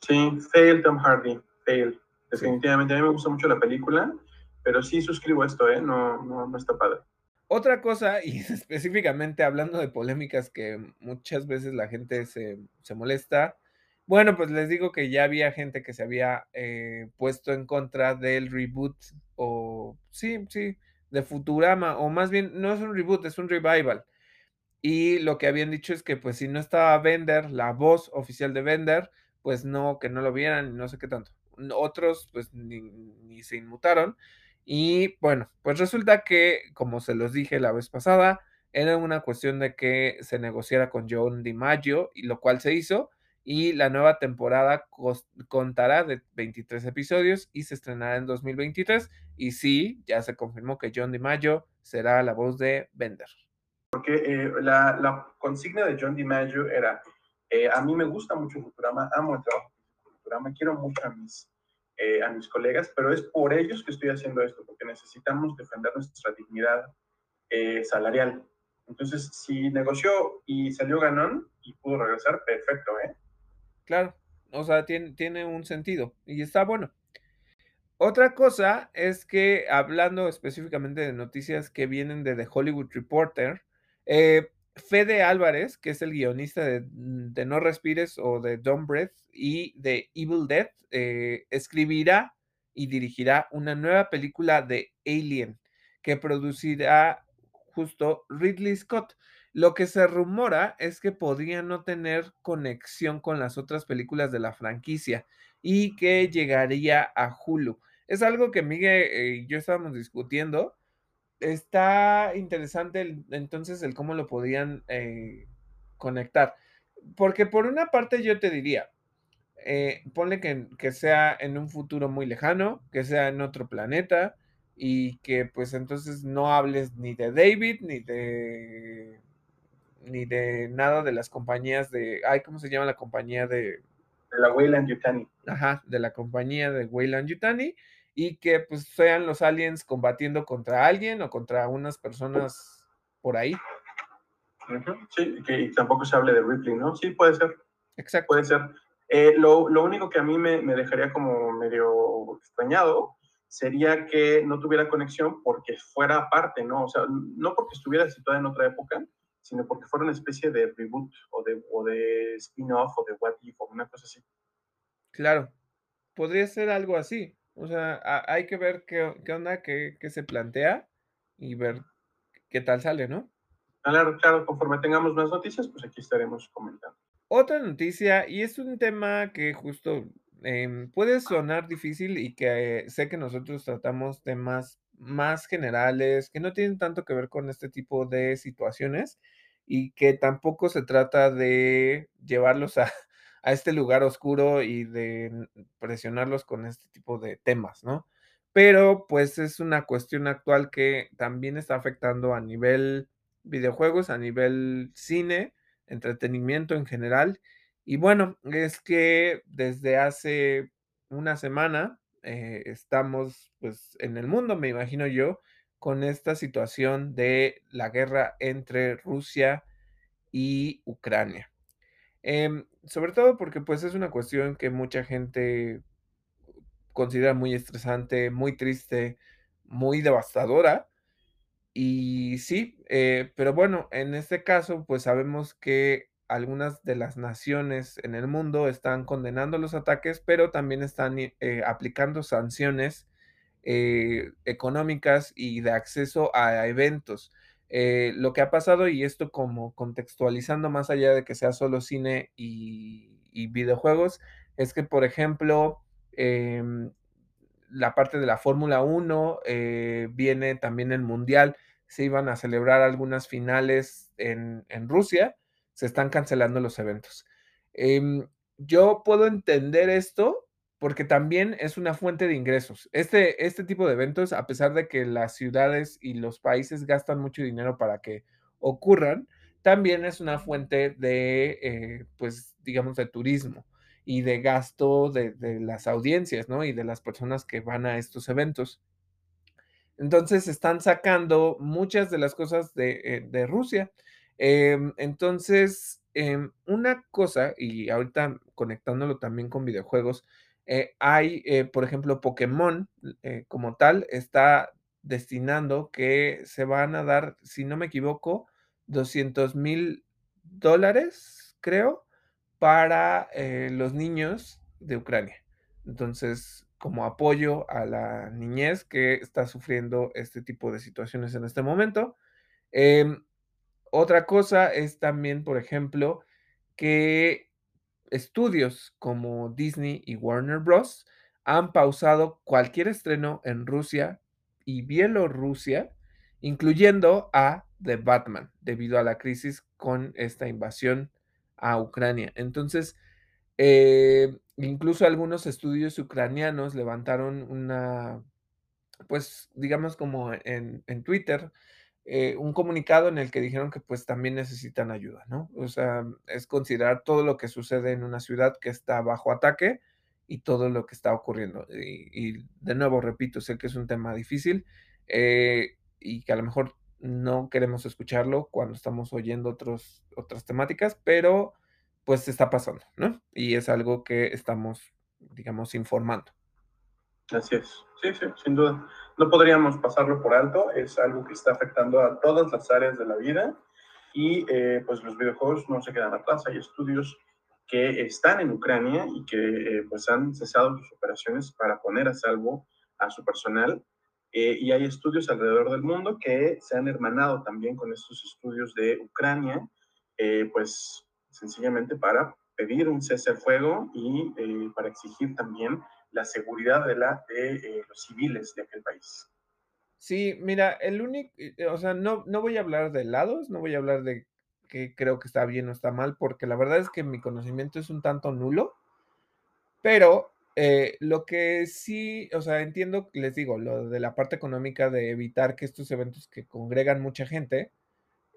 B: Sí, fail Tom Hardy, fail. Definitivamente, a mí me gusta mucho la película, pero sí suscribo esto, ¿eh? No, no, no está padre.
A: Otra cosa, y específicamente hablando de polémicas que muchas veces la gente se, se molesta, bueno, pues les digo que ya había gente que se había eh, puesto en contra del reboot, o sí, sí, de Futurama, o más bien, no es un reboot, es un revival. Y lo que habían dicho es que pues si no estaba Bender, la voz oficial de Bender, pues no, que no lo vieran, no sé qué tanto. Otros pues ni, ni se inmutaron. Y bueno, pues resulta que, como se los dije la vez pasada, era una cuestión de que se negociara con John DiMaggio, y lo cual se hizo, y la nueva temporada contará de 23 episodios y se estrenará en 2023. Y sí, ya se confirmó que John DiMaggio será la voz de Bender.
B: Porque eh, la, la, consigna de John DiMaggio era, eh, a mí me gusta mucho Futurama, amo el trabajo de Futurama, quiero mucho a mis, eh, a mis colegas, pero es por ellos que estoy haciendo esto, porque necesitamos defender nuestra dignidad eh, salarial. Entonces, si negoció y salió ganón y pudo regresar, perfecto, ¿eh?
A: Claro, o sea, tiene, tiene un sentido y está bueno. Otra cosa es que hablando específicamente de noticias que vienen de The Hollywood Reporter, eh, Fede Álvarez, que es el guionista de, de, No Respires o de Don't Breath y de Evil Dead, eh, escribirá y dirigirá una nueva película de Alien que producirá justo Ridley Scott. Lo que se rumora es que podría no tener conexión con las otras películas de la franquicia y que llegaría a Hulu. Es algo que Miguel y yo estábamos discutiendo. Está interesante entonces el cómo lo podían eh, conectar. Porque por una parte yo te diría, eh, ponle que, sea en un futuro muy lejano, que sea en otro planeta y que pues entonces no hables ni de David ni de ni de nada de las compañías de, ay, ¿cómo se llama la compañía de?
B: De la Weyland Yutani.
A: Ajá, de la compañía de Weyland Yutani y que pues sean los aliens combatiendo contra alguien o contra unas personas por ahí.
B: Sí, que tampoco se hable de Ripley, ¿no? Sí, puede ser.
A: Exacto.
B: Puede ser. Eh, lo, lo, único que a mí me, me, dejaría como medio extrañado sería que no tuviera conexión porque fuera parte, ¿no? O sea, no porque estuviera situada en otra época, sino porque fuera una especie de reboot o de, o de spin-off o de what if o una cosa así.
A: Claro, podría ser algo así. O sea, a, hay que ver qué, qué onda, qué, qué, se plantea y ver qué tal sale, ¿no?
B: Claro, claro, conforme tengamos más noticias, pues aquí estaremos comentando.
A: Otra noticia, y es un tema que justo eh, puede sonar difícil y que eh, sé que nosotros tratamos temas más generales, que no tienen tanto que ver con este tipo de situaciones y que tampoco se trata de llevarlos a, a este lugar oscuro y de presionarlos con este tipo de temas, ¿no? Pero pues es una cuestión actual que también está afectando a nivel videojuegos, a nivel cine, entretenimiento en general. Y bueno, es que desde hace una semana eh, estamos pues en el mundo, me imagino yo, con esta situación de la guerra entre Rusia y Ucrania. Eh, sobre todo porque pues es una cuestión que mucha gente considera muy estresante, muy triste, muy devastadora. Y sí, eh, pero bueno, en este caso pues sabemos que algunas de las naciones en el mundo están condenando los ataques, pero también están eh, aplicando sanciones eh, económicas y de acceso a eventos. Eh, lo que ha pasado, y esto como contextualizando más allá de que sea solo cine y, videojuegos, es que, por ejemplo, eh, la parte de la Fórmula 1, eh, viene también el Mundial se iban a celebrar algunas finales en Rusia, se están cancelando los eventos. Em, yo puedo entender esto porque también es una fuente de ingresos. Este, este tipo de eventos, a pesar de que las ciudades y los países gastan mucho dinero para que ocurran, también es una fuente de, eh, pues, digamos, de turismo y de gasto de, de, las audiencias, ¿no? Y de las personas que van a estos eventos. Entonces, están sacando muchas de las cosas de, eh, de Rusia. Eh, entonces, eh, una cosa, y ahorita conectándolo también con videojuegos, eh, hay, eh, por ejemplo, Pokémon eh, como tal, está destinando que se van a dar, si no me equivoco, 200 mil dólares, creo, para los niños de Ucrania. Entonces, como apoyo a la niñez que está sufriendo este tipo de situaciones en este momento. Otra cosa es también, por ejemplo, que estudios como Disney y Warner Bros. han pausado cualquier estreno en Rusia y Bielorrusia, incluyendo a The Batman, debido a la crisis con esta invasión a Ucrania. Entonces, eh, incluso algunos estudios ucranianos levantaron una, pues, digamos como en, en Twitter, eh, un comunicado en el que dijeron que pues también necesitan ayuda, ¿no? O sea, es considerar todo lo que sucede en una ciudad que está bajo ataque y todo lo que está ocurriendo. Y, de nuevo, repito, sé que es un tema difícil eh, y que a lo mejor no queremos escucharlo cuando estamos oyendo otros, otras temáticas, pero pues está pasando, ¿no? Y es algo que estamos, digamos, informando.
B: Así es, sí, sí, sin duda. No podríamos pasarlo por alto, es algo que está afectando a todas las áreas de la vida y eh, pues los videojuegos no se quedan atrás, hay estudios que están en Ucrania y que eh, pues han cesado sus operaciones para poner a salvo a su personal eh, y hay estudios alrededor del mundo que se han hermanado también con estos estudios de Ucrania, pues sencillamente para pedir un cese al fuego y para exigir también la seguridad de, la, de eh, los civiles de aquel país.
A: Sí, mira, el único, o sea, no, no voy a hablar de lados, no voy a hablar de que creo que está bien o está mal, porque la verdad es que mi conocimiento es un tanto nulo, pero eh, lo que sí, o sea, entiendo, les digo, lo de la parte económica de evitar que estos eventos que congregan mucha gente,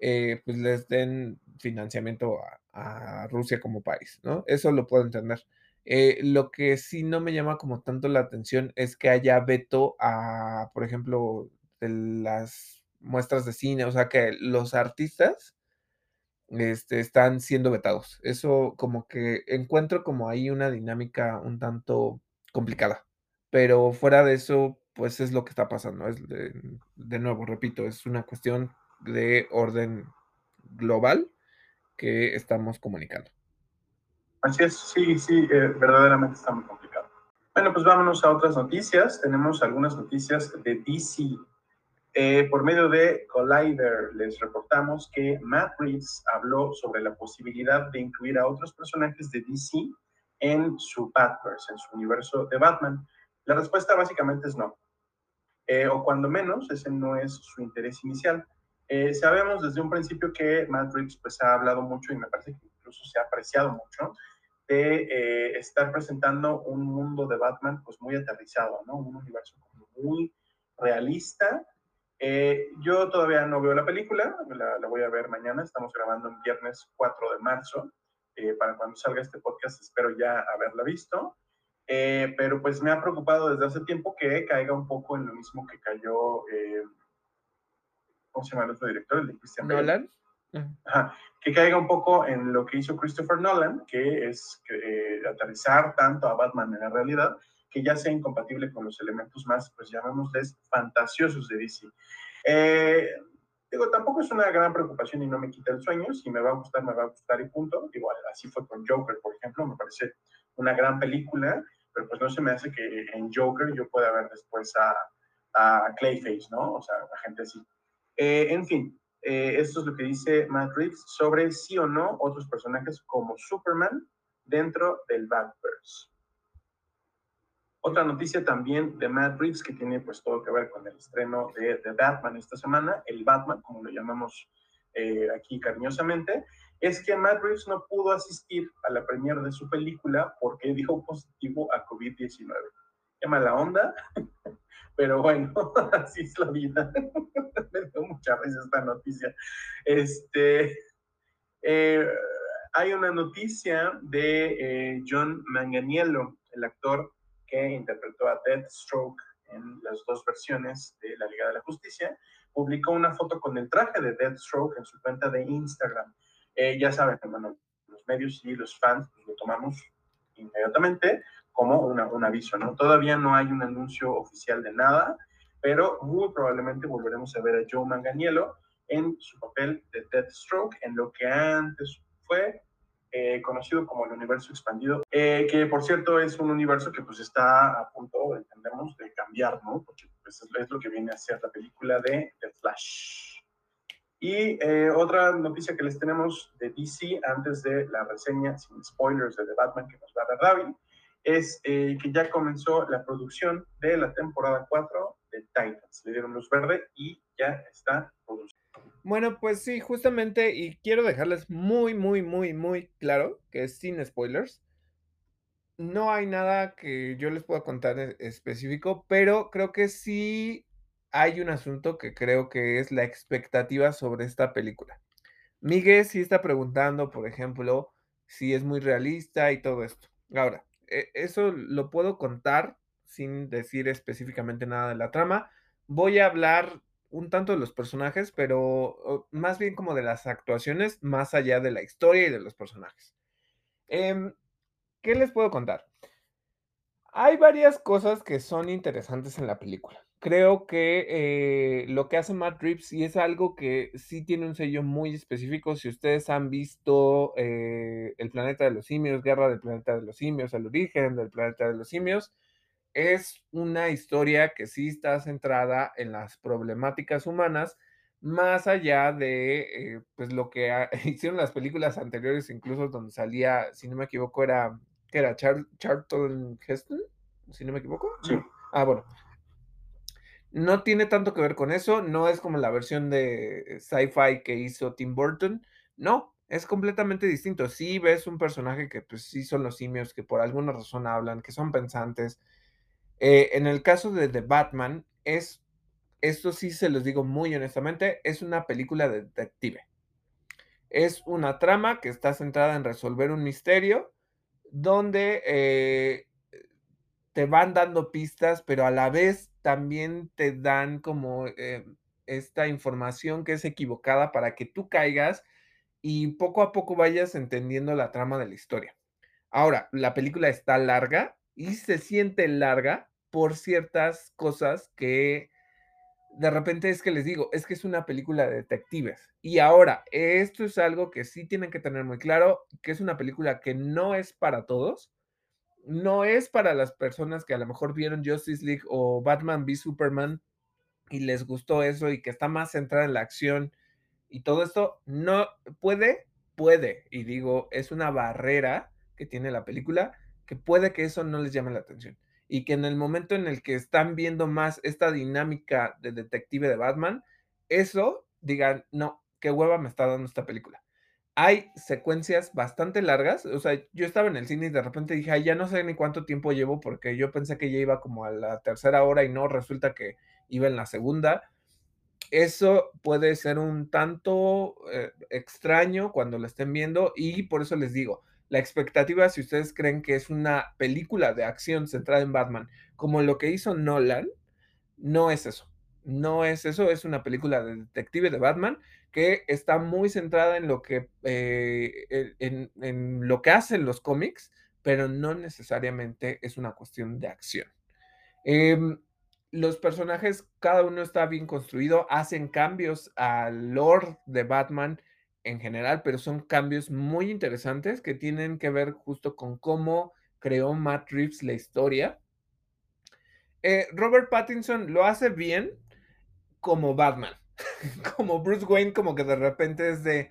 A: eh, pues les den financiamiento a, a, Rusia como país, ¿no? Eso lo puedo entender. Eh, lo que sí no me llama como tanto la atención es que haya veto a, por ejemplo, de las muestras de cine, o sea, que los artistas este, están siendo vetados. Eso como que encuentro como ahí una dinámica un tanto complicada. Pero fuera de eso, pues es lo que está pasando. Es de, de nuevo, repito, es una cuestión de orden global que estamos comunicando.
B: Así es, sí, sí, eh, verdaderamente está muy complicado. Bueno, pues vámonos a otras noticias. Tenemos algunas noticias de DC. Eh, por medio de Collider les reportamos que Matt Reeves habló sobre la posibilidad de incluir a otros personajes de DC en su Batverse, en su universo de Batman. La respuesta básicamente es no. Eh, o cuando menos, ese no es su interés inicial. Eh, sabemos desde un principio que Matt Reeves pues, ha hablado mucho y me parece que incluso se ha apreciado mucho de eh, estar presentando un mundo de Batman pues muy aterrizado, ¿no? Un universo muy realista. Eh, yo todavía no veo la película, la, voy a ver mañana, estamos grabando el viernes 4 de marzo, eh, para cuando salga este podcast espero ya haberla visto, pero pues me ha preocupado desde hace tiempo que caiga un poco en lo mismo que cayó, ¿cómo se llama el otro director? El de Christian
A: Nolan.
B: Que caiga un poco en lo que hizo Christopher Nolan, que es eh, aterrizar tanto a Batman en la realidad, que ya sea incompatible con los elementos más, pues llamémosles, fantasiosos de DC. Eh, digo, tampoco es una gran preocupación y no me quita el sueño, si me va a gustar, me va a gustar y punto. Igual, así fue con Joker, por ejemplo, me parece una gran película, pero pues no se me hace que en Joker yo pueda ver después a, a Clayface, ¿no? O sea, la gente así. Eh, en fin, eh, esto es lo que dice Matt Reeves sobre sí o no otros personajes como Superman dentro del Batverse. Otra noticia también de Matt Reeves que tiene pues todo que ver con el estreno de, Batman esta semana, el Batman, como lo llamamos eh, aquí cariñosamente, es que Matt Reeves no pudo asistir a la premiere de su película porque dio positivo a COVID-19. Qué mala onda, pero bueno, así es la vida. Me dio mucha risa esta noticia. Este, eh, hay una noticia de eh, John Manganiello, el actor que interpretó a Deathstroke en las dos versiones de la Liga de la Justicia, publicó una foto con el traje de Deathstroke en su cuenta de Instagram. Eh, ya saben, hermano, los medios y los fans pues, lo tomamos inmediatamente como un aviso, ¿no? Todavía no hay un anuncio oficial de nada, pero muy probablemente volveremos a ver a Joe Manganiello en su papel de Deathstroke, en lo que antes fue eh, conocido como el universo expandido, eh, que por cierto es un universo que pues está a punto, entendemos, de cambiar, ¿no? Porque pues, es lo que viene a ser la película de The Flash. Y eh, otra noticia que les tenemos de DC antes de la reseña sin spoilers de The Batman que nos va a dar David, es que ya comenzó la producción de la temporada 4 de Titans. Le dieron luz verde y ya está produciendo.
A: Bueno, pues sí, justamente, y quiero dejarles muy, muy, muy, muy claro que es sin spoilers. No hay nada que yo les pueda contar específico, pero creo que sí hay un asunto que creo que es la expectativa sobre esta película. Miguel sí está preguntando, por ejemplo, si es muy realista y todo esto. Ahora, eso lo puedo contar sin decir específicamente nada de la trama. Voy a hablar un tanto de los personajes, pero más bien como de las actuaciones, más allá de la historia y de los personajes. Em, ¿Qué les puedo contar? Hay varias cosas que son interesantes en la película. Creo que eh, lo que hace Matt Reeves y es algo que sí tiene un sello muy específico. Si ustedes han visto eh, El planeta de los simios, Guerra del planeta de los simios, El origen del planeta de los simios, es una historia que sí está centrada en las problemáticas humanas, más allá de eh, pues lo que hicieron las películas anteriores, incluso donde salía, si no me equivoco, era, ¿qué era? Charlton Heston, si no me equivoco.
B: Sí.
A: Ah, bueno. No tiene tanto que ver con eso, no es como la versión de sci-fi que hizo Tim Burton, no, es completamente distinto. Sí ves un personaje que pues sí son los simios, que por alguna razón hablan, que son pensantes, eh, en el caso de The Batman, es, esto sí se los digo muy honestamente, es una película de detective. Es una trama que está centrada en resolver un misterio donde eh, te van dando pistas, pero a la vez también te dan como eh, esta información que es equivocada para que tú caigas y poco a poco vayas entendiendo la trama de la historia. Ahora, la película está larga y se siente larga por ciertas cosas que de repente es que les digo, es que es una película de detectives. Y ahora, esto es algo que sí tienen que tener muy claro, que es una película que no es para todos, no es para las personas que a lo mejor vieron Justice League o Batman v Superman y les gustó eso y que está más centrada en la acción y todo esto, no puede, puede, y digo, es una barrera que tiene la película, que puede que eso no les llame la atención y que en el momento en el que están viendo más esta dinámica de detective de Batman, eso digan, no, qué hueva me está dando esta película. Hay secuencias bastante largas, o sea, yo estaba en el cine y de repente dije, Ay, ya no sé ni cuánto tiempo llevo porque yo pensé que ya iba como a la tercera hora y no, resulta que iba en la segunda. Eso puede ser un tanto eh, extraño cuando lo estén viendo y por eso les digo, la expectativa, si ustedes creen que es una película de acción centrada en Batman, como lo que hizo Nolan, no es eso. No es eso, es una película de detective de Batman que está muy centrada en lo que, eh, en, lo que hacen los cómics, pero no necesariamente es una cuestión de acción. Em, los personajes, cada uno está bien construido, hacen cambios al lore de Batman en general, pero son cambios muy interesantes que tienen que ver justo con cómo creó Matt Reeves la historia. Eh, Robert Pattinson lo hace bien como Batman, como Bruce Wayne, como que de repente es de...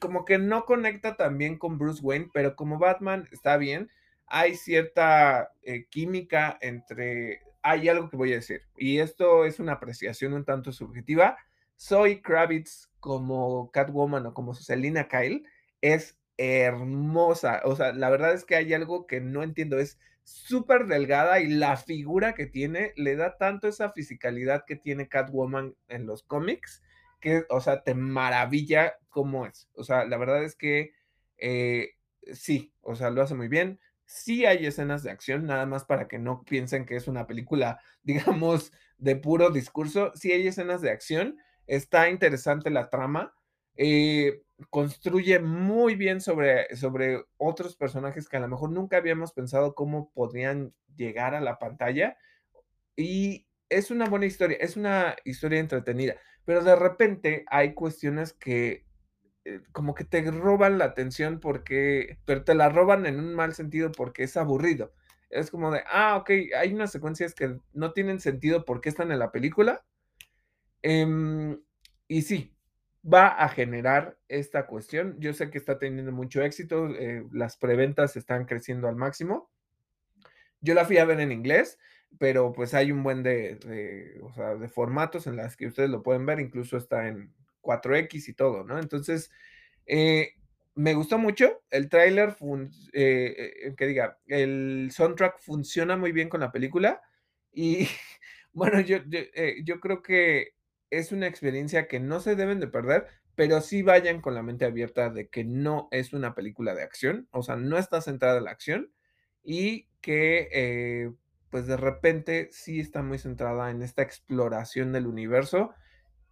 A: como que no conecta tan bien con Bruce Wayne, pero como Batman está bien. hay cierta eh, química entre... Hay algo que voy a decir, y esto es una apreciación un tanto subjetiva. Soy Kravitz como Catwoman o como Selina Kyle es hermosa. O sea, la verdad es que hay algo que no entiendo. Es súper delgada y la figura que tiene le da tanto esa fisicalidad que tiene Catwoman en los cómics que, o sea, te maravilla cómo es. O sea, la verdad es que eh, sí, o sea, lo hace muy bien. Sí hay escenas de acción, nada más para que no piensen que es una película, digamos, de puro discurso. Sí hay escenas de acción, está interesante la trama. Eh, construye muy bien sobre, sobre otros personajes que a lo mejor nunca habíamos pensado cómo podrían llegar a la pantalla. Y es una buena historia, es una historia entretenida, pero de repente hay cuestiones que eh, como que te roban la atención porque, pero te la roban en un mal sentido porque es aburrido. Es como de, ah, ok, hay unas secuencias que no tienen sentido porque están en la película. Em, y sí, va a generar esta cuestión. Yo sé que está teniendo mucho éxito, eh, las preventas están creciendo al máximo. Yo la fui a ver en inglés, pero pues hay un buen de, de, o sea, de formatos en las que ustedes lo pueden ver, incluso está en 4X y todo, ¿no? Entonces, eh, me gustó mucho, el tráiler, eh, que diga, el soundtrack funciona muy bien con la película y bueno, yo, yo, yo creo que es una experiencia que no se deben de perder, pero sí vayan con la mente abierta de que no es una película de acción, o sea, no está centrada en la acción y que eh, pues de repente sí está muy centrada en esta exploración del universo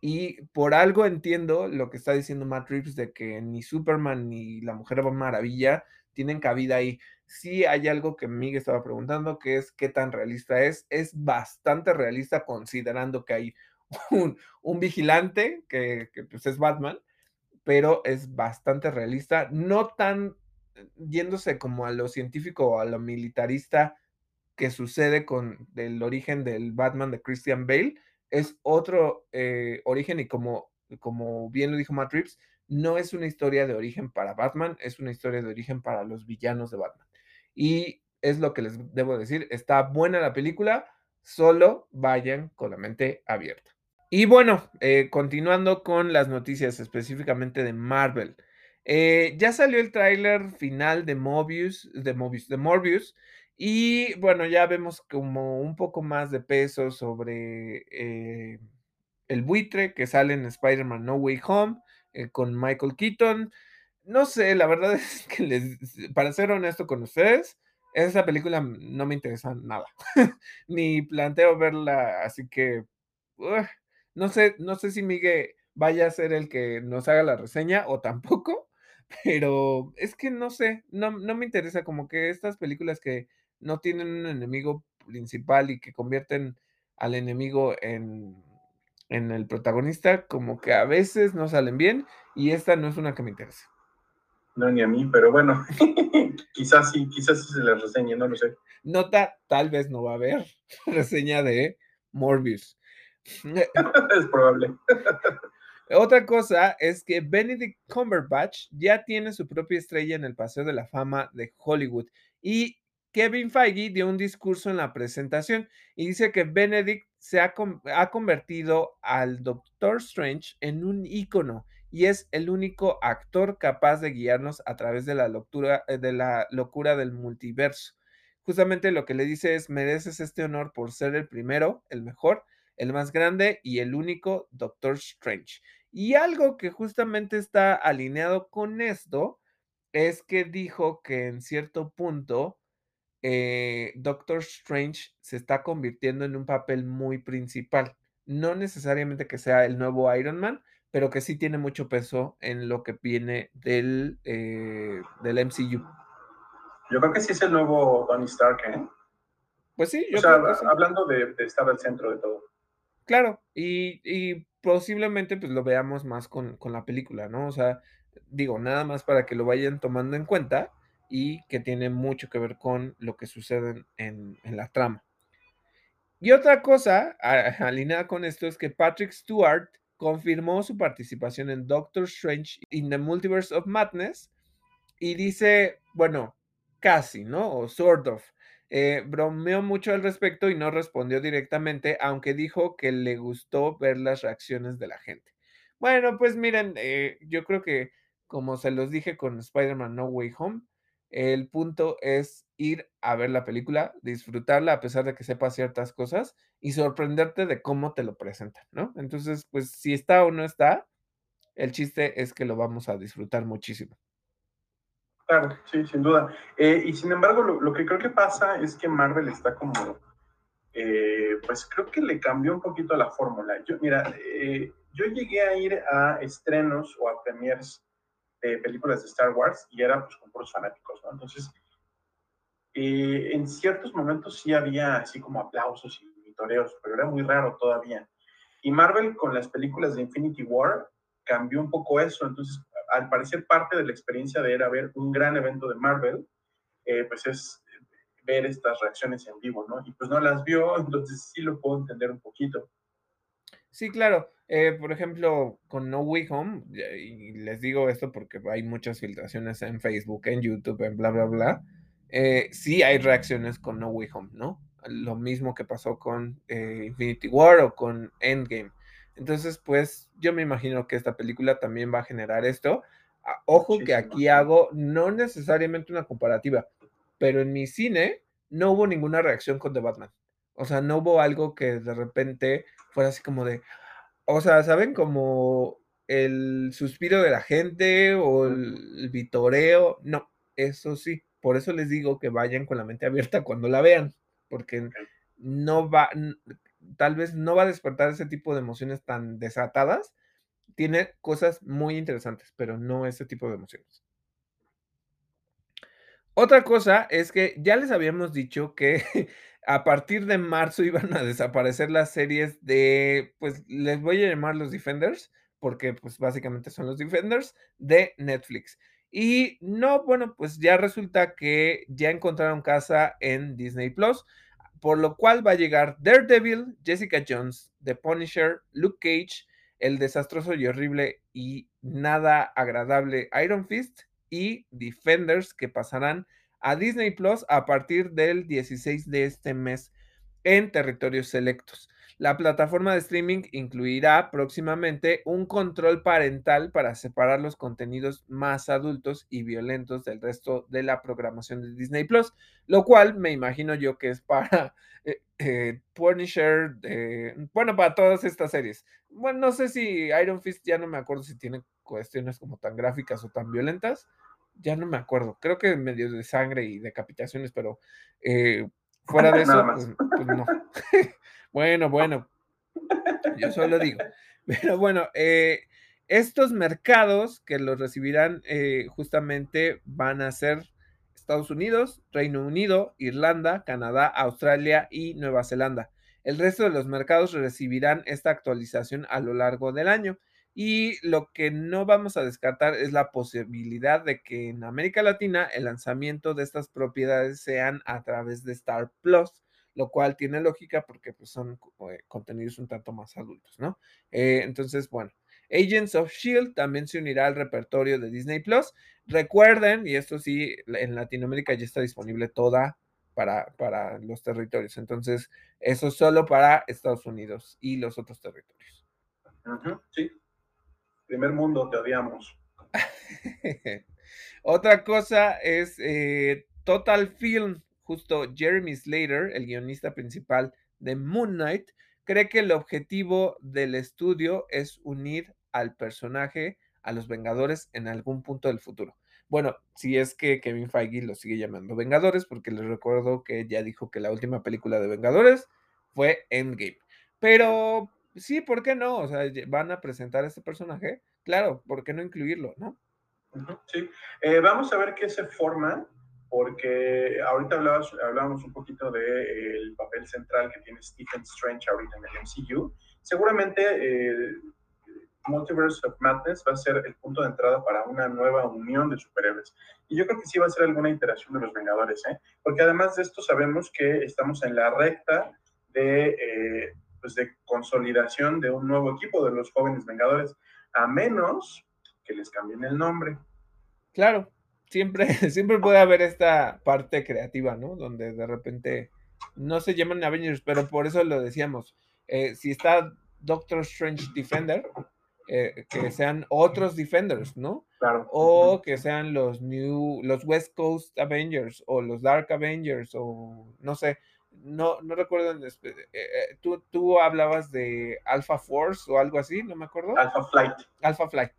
A: y por algo entiendo lo que está diciendo Matt Reeves de que ni Superman ni la Mujer Maravilla tienen cabida ahí. Sí hay algo que Miguel estaba preguntando, que es qué tan realista es. Es bastante realista considerando que hay un, vigilante, que, que pues es Batman, pero es bastante realista, no tan eh, yéndose como a lo científico o a lo militarista que sucede con el origen del Batman de Christian Bale, es otro eh, origen y como, como bien lo dijo Matt Reeves, no es una historia de origen para Batman, es una historia de origen para los villanos de Batman. Y es lo que les debo decir, está buena la película, solo vayan con la mente abierta. Y bueno, eh, continuando con las noticias específicamente de Marvel. Eh, ya salió el tráiler final de Mobius, de Mobius, de Morbius, y bueno, ya vemos como un poco más de peso sobre eh, el buitre que sale en Spider-Man No Way Home con Michael Keaton. No sé, la verdad es que les, para ser honesto con ustedes, esa película no me interesa nada, ni planteo verla, así que no sé, no sé si Miguel vaya a ser el que nos haga la reseña o tampoco, pero es que no sé, no, no me interesa como que estas películas que no tienen un enemigo principal y que convierten al enemigo en, en el protagonista, como que a veces no salen bien y esta no es una que me interese.
B: No, ni a mí, pero bueno, quizás sí, quizás sí se la reseñe, no lo sé.
A: Nota, tal vez no va a haber reseña de Morbius.
B: es probable.
A: Otra cosa es que Benedict Cumberbatch ya tiene su propia estrella en el Paseo de la Fama de Hollywood y Kevin Feige dio un discurso en la presentación y dice que Benedict se ha, ha convertido al Doctor Strange en un ícono y es el único actor capaz de guiarnos a través de la, locura, eh, de la locura del multiverso. Justamente lo que le dice es, mereces este honor por ser el primero, el mejor, el más grande y el único Doctor Strange. Y algo que justamente está alineado con esto es que dijo que en cierto punto eh, Doctor Strange se está convirtiendo en un papel muy principal. No necesariamente que sea el nuevo Iron Man, pero que sí tiene mucho peso en lo que viene del, eh, del MCU.
B: Yo creo que sí es el nuevo Tony Stark, ¿eh?
A: Pues sí, yo
B: o sea,
A: creo que sí.
B: hablando de, de, estar al centro de todo.
A: Claro, y, y posiblemente pues lo veamos más con, con, la película, ¿no? O sea, digo, nada más para que lo vayan tomando en cuenta y que tiene mucho que ver con lo que sucede en, en la trama. Y otra cosa alineada con esto es que Patrick Stewart confirmó su participación en Doctor Strange in the Multiverse of Madness y dice, bueno, casi, ¿no? O sort of. Eh, bromeó mucho al respecto y no respondió directamente, aunque dijo que le gustó ver las reacciones de la gente. Bueno, pues miren, eh, yo creo que como se los dije con Spider-Man No Way Home, el punto es ir a ver la película, disfrutarla a pesar de que sepa ciertas cosas y sorprenderte de cómo te lo presentan, ¿no? Entonces, pues si está o no está, el chiste es que lo vamos a disfrutar muchísimo.
B: Claro, sí, sin duda. Eh, y sin embargo, lo, lo, que creo que pasa es que Marvel está como, eh, pues creo que le cambió un poquito la fórmula. Yo, mira, eh, yo llegué a ir a estrenos o a premiers de películas de Star Wars y era pues con puros fanáticos, ¿no? Entonces, en ciertos momentos sí había así como aplausos y vitoreos, pero era muy raro todavía. Y Marvel con las películas de Infinity War cambió un poco eso, entonces al parecer parte de la experiencia de ir a ver un gran evento de Marvel, eh, pues es ver estas reacciones en vivo, ¿no? Y pues no las vio, entonces sí lo puedo entender un poquito.
A: Sí, claro. Eh, por ejemplo, con No Way Home, y les digo esto porque hay muchas filtraciones en Facebook, en YouTube, en bla, bla, bla. Eh, sí hay reacciones con No Way Home, ¿no? Lo mismo que pasó con Infinity War o con Endgame. Entonces, pues yo me imagino que esta película también va a generar esto. Ah, ojo que aquí hago no necesariamente una comparativa, pero en mi cine no hubo ninguna reacción con The Batman. O sea, no hubo algo que de repente fuera así como de, o sea, ¿saben? Como el suspiro de la gente o el, vitoreo. No, eso sí. Por eso les digo que vayan con la mente abierta cuando la vean, porque no va, tal vez no va a despertar ese tipo de emociones tan desatadas. Tiene cosas muy interesantes, pero no ese tipo de emociones. Otra cosa es que ya les habíamos dicho que a partir de marzo iban a desaparecer las series de, pues les voy a llamar los Defenders, porque pues básicamente son los Defenders de Netflix. Y no, bueno, pues ya resulta que ya encontraron casa en Disney Plus por lo cual va a llegar Daredevil, Jessica Jones, The Punisher, Luke Cage, el desastroso y horrible y nada agradable Iron Fist y Defenders que pasarán a Disney Plus a partir del 16 de este mes en territorios selectos. La plataforma de streaming incluirá próximamente un control parental para separar los contenidos más adultos y violentos del resto de la programación de Disney Plus, lo cual me imagino yo que es para eh, eh, Punisher, bueno, para todas estas series. Bueno, no sé si Iron Fist ya no me acuerdo si tiene cuestiones como tan gráficas o tan violentas. Ya no me acuerdo. Creo que medio de sangre y decapitaciones, pero eh, fuera de eso, pues, pues no. Bueno, bueno, yo solo digo. Pero bueno, eh, estos mercados que los recibirán eh, justamente van a ser Estados Unidos, Reino Unido, Irlanda, Canadá, Australia y Nueva Zelanda. El resto de los mercados recibirán esta actualización a lo largo del año. Y lo que no vamos a descartar es la posibilidad de que en América Latina el lanzamiento de estas propiedades sean a través de Star Plus lo cual tiene lógica porque pues, son eh, contenidos un tanto más adultos, ¿no? Eh, entonces, bueno, Agents of Shield también se unirá al repertorio de Disney Plus. Recuerden, y esto sí, en Latinoamérica ya está disponible toda para, para los territorios. Entonces, eso solo para Estados Unidos y los otros territorios.
B: sí. Primer mundo, te odiamos.
A: Otra cosa es eh, Total Film Justo Jeremy Slater, el guionista principal de Moon Knight, cree que el objetivo del estudio es unir al personaje a los Vengadores en algún punto del futuro. Bueno, si es que Kevin Feige lo sigue llamando Vengadores, porque les recuerdo que ya dijo que la última película de Vengadores fue Endgame. Pero sí, ¿por qué no? O sea, van a presentar a este personaje. Claro, ¿por qué no incluirlo, no?
B: Sí. Eh, vamos a ver qué se forma porque ahorita hablábamos un poquito del papel central que tiene Stephen Strange ahorita en el MCU. Seguramente eh, Multiverse of Madness va a ser el punto de entrada para una nueva unión de superhéroes. Y yo creo que sí va a ser alguna iteración de los Vengadores, ¿eh? porque además de esto sabemos que estamos en la recta de, eh, pues de consolidación de un nuevo equipo de los jóvenes Vengadores, a menos que les cambien el nombre.
A: Claro, siempre, siempre puede haber esta parte creativa, ¿no? Donde de repente no se llaman Avengers, pero por eso lo decíamos. Eh, si está Doctor Strange Defender, eh, que sean otros Defenders, ¿no?
B: Claro.
A: O que sean los New, los West Coast Avengers o los Dark Avengers o no sé, no, no recuerdo. Eh, eh, tú, tú hablabas de Alpha Force o algo así, no me acuerdo.
B: Alpha Flight.
A: Alpha Flight.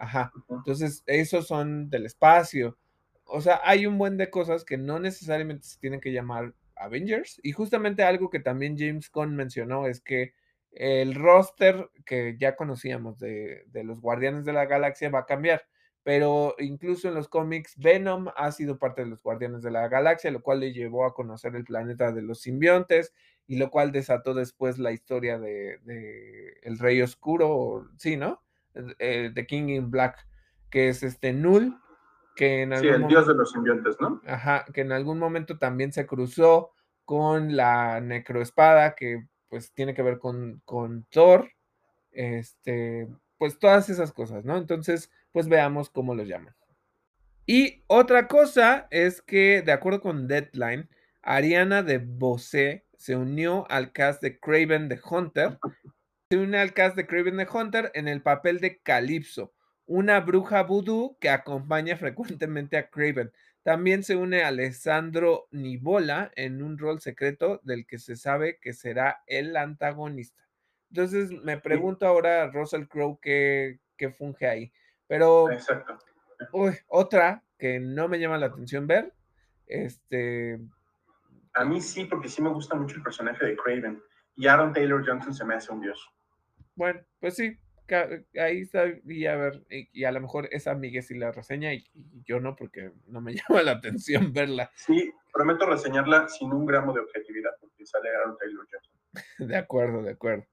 A: Ajá. Entonces, esos son del espacio. O sea, hay un buen de cosas que no necesariamente se tienen que llamar Avengers. Y justamente algo que también James Gunn mencionó es que el roster que ya conocíamos de, los Guardianes de la Galaxia va a cambiar. Pero incluso en los cómics, Venom ha sido parte de los Guardianes de la Galaxia, lo cual le llevó a conocer el planeta de los simbiontes y lo cual desató después la historia de, El Rey Oscuro, sí, ¿no? Eh, The King in Black, que es este Null, que en
B: algún sí, el dios de los simbiontes, ¿no?
A: Ajá, que en algún momento también se cruzó con la necroespada, que pues tiene que ver con, con Thor, este, pues todas esas cosas, ¿no? Entonces, pues veamos cómo los llaman. Y otra cosa es que, de acuerdo con Deadline, Ariana de Bosé se unió al cast de Craven the Hunter. Se une al cast de Craven the Hunter en el papel de Calypso, una bruja vudú que acompaña frecuentemente a Craven. También se une Alessandro Nibola en un rol secreto del que se sabe que será el antagonista. Entonces me pregunto ahora Russell Crowe qué, funge ahí. Pero
B: Exacto.
A: otra que no me llama la atención ver, este...
B: A mí sí, porque sí me gusta mucho el personaje de Craven. Y Aaron Taylor Johnson se me hace un dios.
A: Bueno, pues sí, ahí está, y a ver, y, a lo mejor esa Miguel sí la reseña y, yo no, porque no me llama la atención verla.
B: Sí, prometo reseñarla sin un gramo de objetividad, porque sale Aaron Taylor Johnson.
A: de acuerdo, de acuerdo.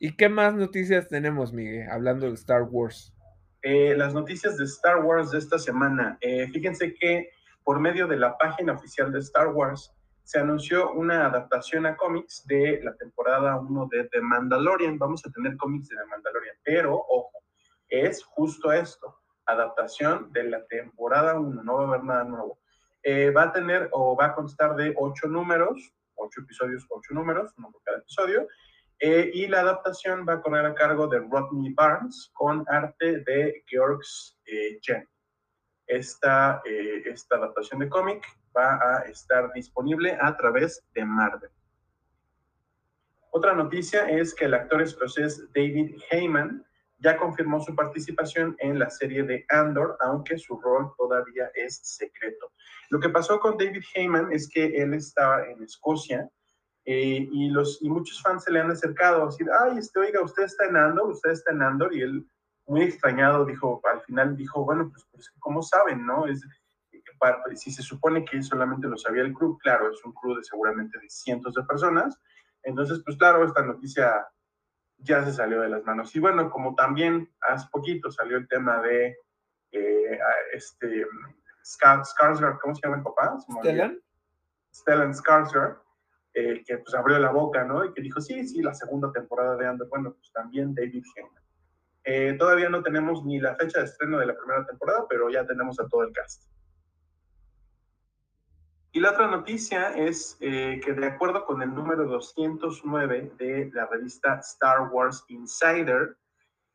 A: ¿Y qué más noticias tenemos, Miguel, hablando de Star Wars?
B: Eh, las noticias de Star Wars de esta semana. Eh, fíjense que por medio de la página oficial de Star Wars, se anunció una adaptación a cómics de la temporada 1 de The Mandalorian. Vamos a tener cómics de The Mandalorian, pero ojo, es justo esto, adaptación de la temporada 1, no va a haber nada nuevo. Eh, va a tener o va a constar de ocho números, ocho episodios, ocho números, uno por cada episodio, eh, y la adaptación va a correr a cargo de Rodney Barnes con arte de Georgs eh. Esta, esta adaptación de cómic va a estar disponible a través de Marvel. Otra noticia es que el actor escocés David Heyman ya confirmó su participación en la serie de Andor, aunque su rol todavía es secreto. Lo que pasó con David Heyman es que él estaba en Escocia eh, y, los, y muchos fans se le han acercado a decir, ay, este, oiga, usted está en Andor, usted está en Andor, y él muy extrañado dijo, al final dijo, bueno, pues, pues ¿cómo saben, no? Es, si se supone que solamente lo sabía el club, claro, es un club de seguramente de cientos de personas, entonces, pues claro, esta noticia ya se salió de las manos. Y bueno, como también hace poquito salió el tema de eh, este Skarsgård, ¿cómo se llama el papá?
A: Stellan.
B: Stellan Skarsgård, eh, que pues abrió la boca, ¿no? Y que dijo, sí, sí, la segunda temporada de Andor. Bueno, pues también David Heyman. Eh, todavía no tenemos ni la fecha de estreno de la primera temporada, pero ya tenemos a todo el cast. Y la otra noticia es eh, que de acuerdo con el número 209 de la revista Star Wars Insider,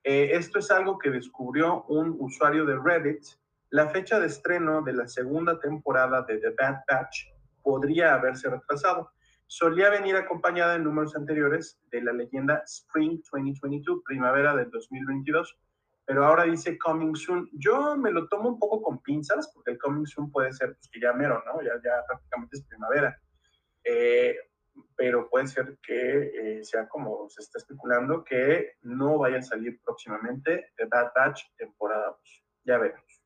B: eh, esto es algo que descubrió un usuario de Reddit, la fecha de estreno de la segunda temporada de The Bad Batch podría haberse retrasado. Solía venir acompañada en números anteriores de la leyenda Spring 2022, primavera del 2022, pero ahora dice coming soon. Yo me lo tomo un poco con pinzas, porque el coming soon puede ser pues, que ya mero, ¿no? Ya, ya prácticamente es primavera. Eh, pero puede ser que eh, sea como se está especulando, que no vaya a salir próximamente The Bad Batch temporada 2. Ya veremos.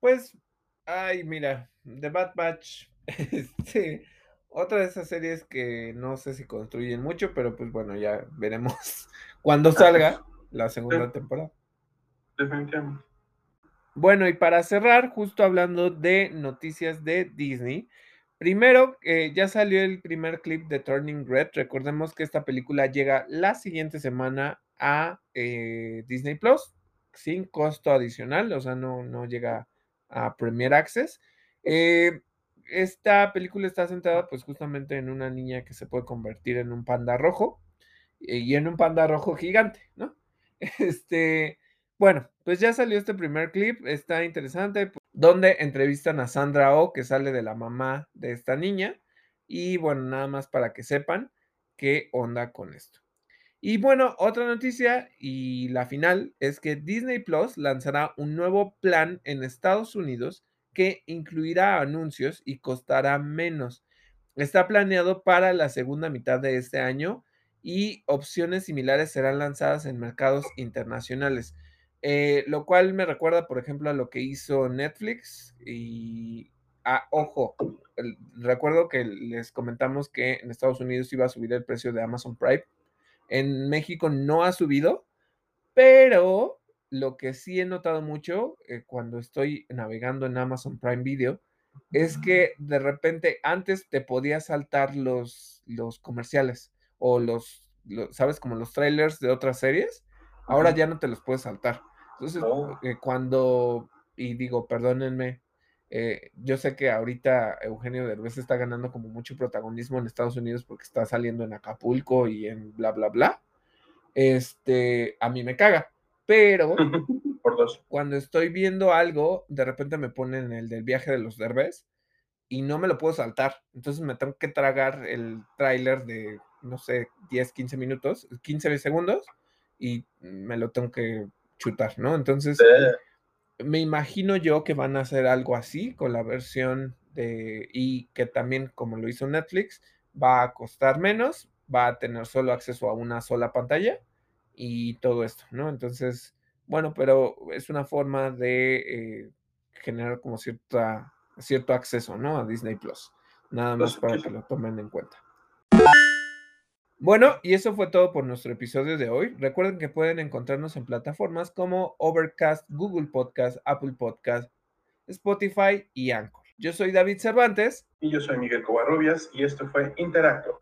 A: Pues, ay, mira, The Bad Batch, este, otra de esas series que no sé si construyen mucho, pero pues bueno, ya veremos cuando salga la segunda temporada
B: definitivamente.
A: Bueno, y para cerrar, justo hablando de noticias de Disney, primero eh, ya salió el primer clip de Turning Red. Recordemos que esta película llega la siguiente semana a eh, Disney Plus sin costo adicional, o sea, no, no llega a Premier Access. Eh, esta película está centrada pues justamente en una niña que se puede convertir en un panda rojo y en un panda rojo gigante, ¿no? Este, bueno, pues ya salió este primer clip, está interesante, pues, donde entrevistan a Sandra Oh, que sale de la mamá de esta niña, y bueno, nada más para que sepan qué onda con esto. Y bueno, otra noticia y la final es que Disney Plus lanzará un nuevo plan en Estados Unidos que incluirá anuncios y costará menos. Está planeado para la segunda mitad de este año y opciones similares serán lanzadas en mercados internacionales. Eh, lo cual me recuerda, por ejemplo, a lo que hizo Netflix y, ah, ojo, recuerdo que les comentamos que en Estados Unidos iba a subir el precio de Amazon Prime. En México no ha subido, pero lo que sí he notado mucho eh, cuando estoy navegando en Amazon Prime Video es que de repente antes te podías saltar los, los comerciales o los, ¿sabes? Como los trailers de otras series. Ahora ya no te los puedes saltar. Entonces,
B: Oh.
A: eh, cuando, y digo, perdónenme, eh, yo sé que ahorita Eugenio Derbez está ganando como mucho protagonismo en Estados Unidos porque está saliendo en Acapulco y en bla, bla, bla. Este, a mí me caga, pero
B: Por dos.
A: cuando estoy viendo algo, de repente me ponen el del viaje de los Derbez y no me lo puedo saltar. Entonces me tengo que tragar el tráiler de, no sé, 10, 15 minutos, 15 segundos y me lo tengo que chutar, ¿no? Entonces, me imagino yo que van a hacer algo así con la versión de, y que también, como lo hizo Netflix, va a costar menos, va a tener solo acceso a una sola pantalla y todo esto, ¿no? Entonces, bueno, pero es una forma de eh, generar como cierta, cierto acceso, ¿no? A Disney Plus. Nada más
B: Pues,
A: para
B: sí.
A: que lo tomen en cuenta. Bueno, y eso fue todo por nuestro episodio de hoy. Recuerden que pueden encontrarnos en plataformas como Overcast, Google Podcast, Apple Podcast, Spotify y Anchor. Yo soy David Cervantes.
B: y yo soy Miguel Covarrubias y esto fue Interacto.